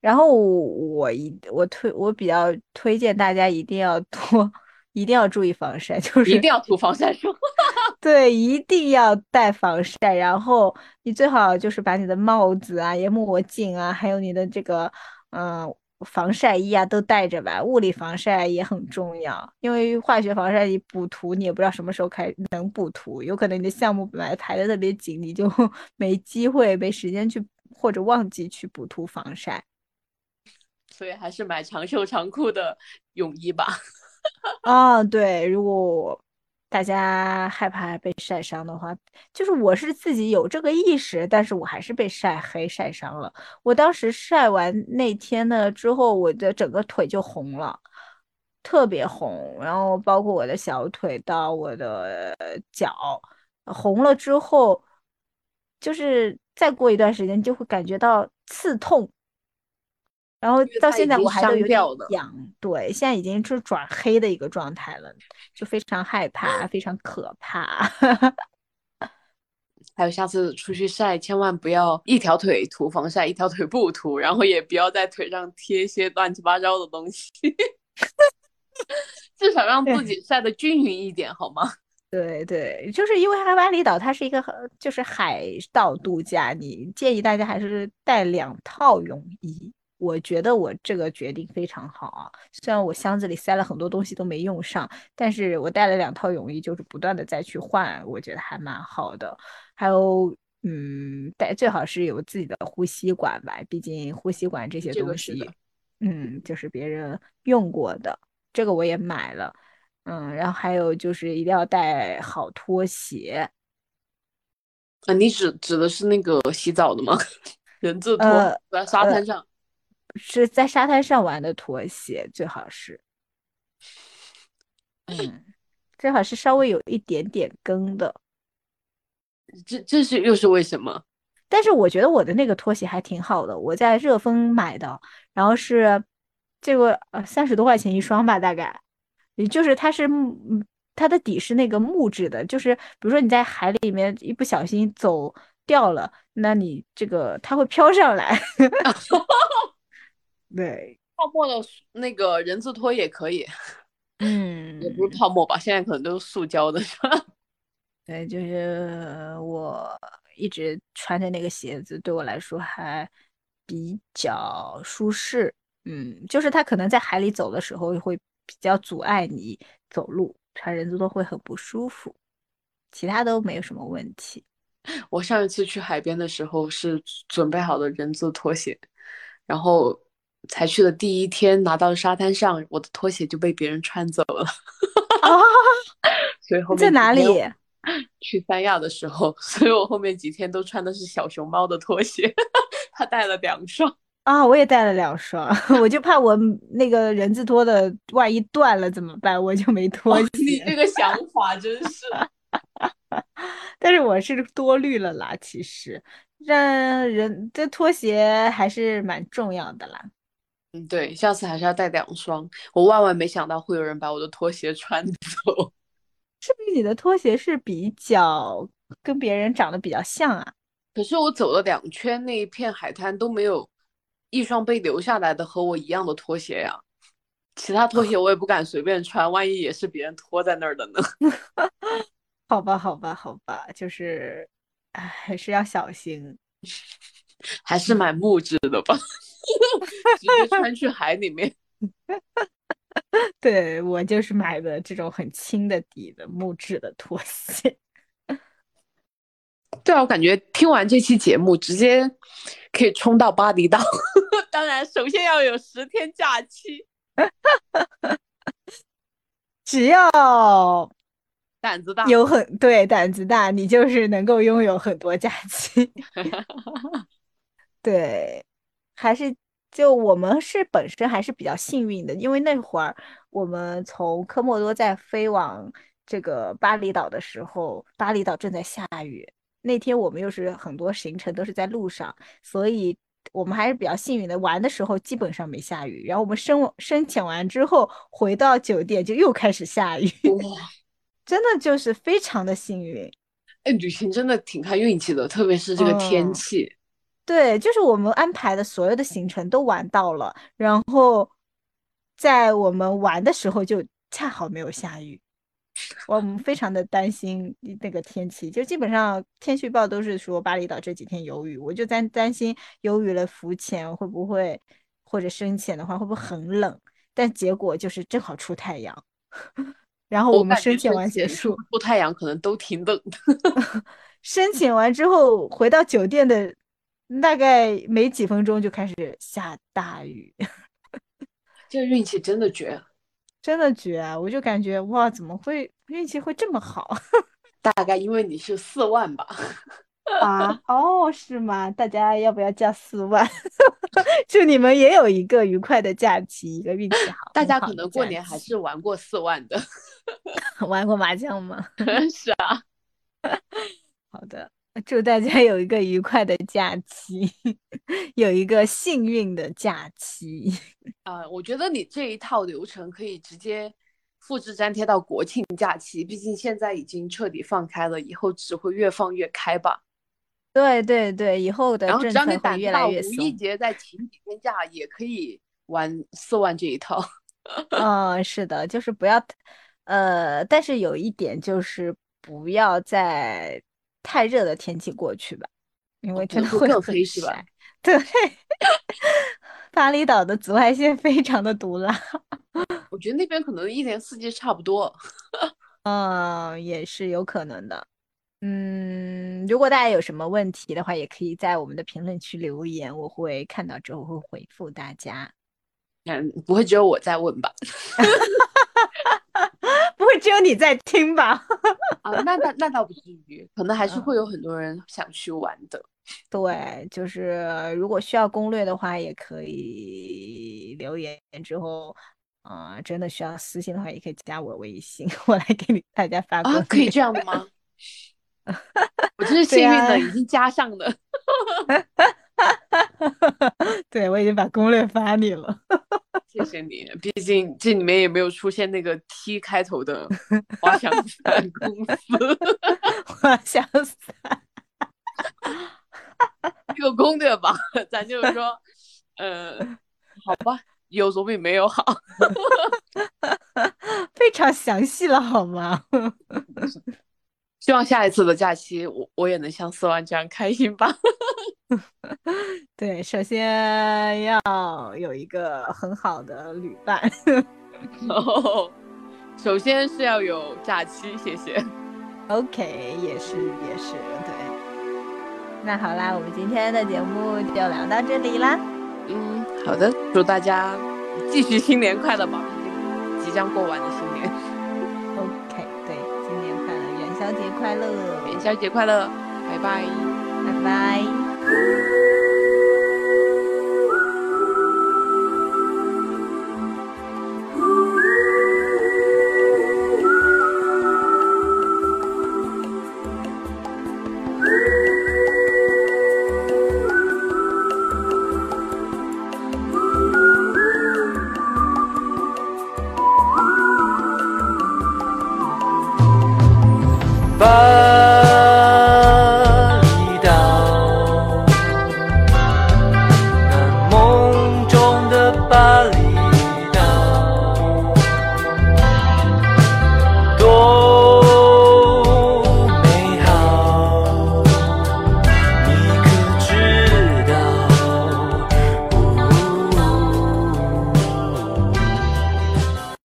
然后我一我推我比较推荐大家一定要多。一定要注意防晒，就是一定要涂防晒霜。对，一定要戴防晒。然后你最好就是把你的帽子啊、墨镜啊，还有你的这个嗯防晒衣啊都带着吧，物理防晒也很重要，因为化学防晒你补涂你也不知道什么时候开能补涂，有可能你的项目本来排的特别紧，你就 没机会没时间去或者忘记去补涂防晒。所以还是买长袖长裤的泳衣吧。啊，对，如果大家害怕被晒伤的话，就是我是自己有这个意识，但是我还是被晒黑晒伤了。我当时晒完那天呢之后，我的整个腿就红了，特别红，然后包括我的小腿到我的脚，红了之后，就是再过一段时间就会感觉到刺痛。然后到现在我还都有点痒，对，现在已经是转黑的一个状态了，就非常害怕，非常可怕。还有下次出去晒，千万不要一条腿涂防晒，一条腿不涂，然后也不要在腿上贴一些乱七八糟的东西，至少让自己晒得均匀一点，好吗？对对，就是因为巴厘岛它是一个就是海岛度假，你建议大家还是带两套泳衣。我觉得我这个决定非常好啊！虽然我箱子里塞了很多东西都没用上，但是我带了两套泳衣，就是不断的再去换，我觉得还蛮好的。还有，嗯，带最好是有自己的呼吸管吧，毕竟呼吸管这些东西，嗯，就是别人用过的，这个我也买了。嗯，然后还有就是一定要带好拖鞋。啊，你指指的是那个洗澡的吗？人字拖在沙滩上。是在沙滩上玩的拖鞋，最好是，嗯，最好是稍微有一点点跟的。这这是又是为什么？但是我觉得我的那个拖鞋还挺好的，我在热风买的，然后是这个呃三十多块钱一双吧，大概，也就是它是木，它的底是那个木质的，就是比如说你在海里面一不小心走掉了，那你这个它会飘上来。对，泡沫的那个人字拖也可以，嗯，也不是泡沫吧，现在可能都是塑胶的，是吧？对，就是我一直穿着那个鞋子，对我来说还比较舒适，嗯，就是它可能在海里走的时候会比较阻碍你走路，穿人字拖会很不舒服，其他都没有什么问题。我上一次去海边的时候是准备好的人字拖鞋，然后。才去的第一天，拿到沙滩上，我的拖鞋就被别人穿走了。啊！所以后面在哪里？去三亚的时候，所以我后面几天都穿的是小熊猫的拖鞋。他带了两双 啊，我也带了两双，我就怕我那个人字拖的万一断了怎么办？我就没拖鞋。你这个想法真是。但是我是多虑了啦，其实让人这拖鞋还是蛮重要的啦。嗯，对，下次还是要带两双。我万万没想到会有人把我的拖鞋穿走。是不是你的拖鞋是比较跟别人长得比较像啊？可是我走了两圈那一片海滩都没有一双被留下来的和我一样的拖鞋呀。其他拖鞋我也不敢随便穿，万一也是别人拖在那儿的呢？好吧，好吧，好吧，就是，哎，还是要小心。还是买木质的吧。直接穿去海里面，对我就是买的这种很轻的底的木质的拖鞋。对啊，我感觉听完这期节目，直接可以冲到巴厘岛。当然，首先要有十天假期。只要胆子大，有很对胆子大，你就是能够拥有很多假期。对。还是就我们是本身还是比较幸运的，因为那会儿我们从科莫多在飞往这个巴厘岛的时候，巴厘岛正在下雨。那天我们又是很多行程都是在路上，所以我们还是比较幸运的。玩的时候基本上没下雨，然后我们申申请完之后回到酒店就又开始下雨。哇，真的就是非常的幸运。哎，旅行真的挺看运气的，特别是这个天气。对，就是我们安排的所有的行程都玩到了，然后在我们玩的时候就恰好没有下雨，我们非常的担心那个天气，就基本上天气预报都是说巴厘岛这几天有雨，我就担担心有雨了浮潜会不会或者深潜的话，会不会很冷？但结果就是正好出太阳，然后我们深潜完结束，出太阳可能都挺冷的。深潜完之后回到酒店的大概没几分钟就开始下大雨，这运气真的绝，真的绝！我就感觉哇，怎么会运气会这么好？大概因为你是四万吧。啊 哦，是吗？大家要不要加四万？祝你们也有一个愉快的假期，一个运气好。大家可能过年还是玩过四万的，玩过麻将吗？是啊。好的，祝大家有一个愉快的假期，有一个幸运的假期。啊，我觉得你这一套流程可以直接复制粘贴到国庆假期，毕竟现在已经彻底放开了，以后只会越放越开吧。对对对，以后的政策会越来越松。五一节再请几天假也可以玩四万这一套。嗯，是的，就是不要，呃，但是有一点就是不要在太热的天气过去吧，因为真的会更黑是吧？对，巴厘岛的紫外线非常的毒辣。我觉得那边可能一年四季差不多。嗯，也是有可能的。嗯，如果大家有什么问题的话，也可以在我们的评论区留言，我会看到之后会回复大家。嗯，不会只有我在问吧？不会只有你在听吧？啊，那那那倒不至于，可能还是会有很多人想去玩的。对，就是如果需要攻略的话，也可以留言之后，啊，真的需要私信的话，也可以加我微信，我来给你大家发。啊，可以这样的吗？我真是幸运的，已经加上了。对，我已经把攻略发你了。谢谢你，毕竟这里面也没有出现那个 T 开头的滑翔伞 公司。滑翔伞，有攻略吧？咱就是说，呃，好吧，有总比没有好。非常详细了，好吗？希望下一次的假期，我我也能像四万这样开心吧。对，首先要有一个很好的旅伴。哦，首先是要有假期，谢谢。OK，也是也是，对。那好啦，我们今天的节目就聊到这里啦。嗯，好的，祝大家继续新年快乐吧，即将过完的新年。元宵节快乐！元宵节快乐！拜拜！拜拜！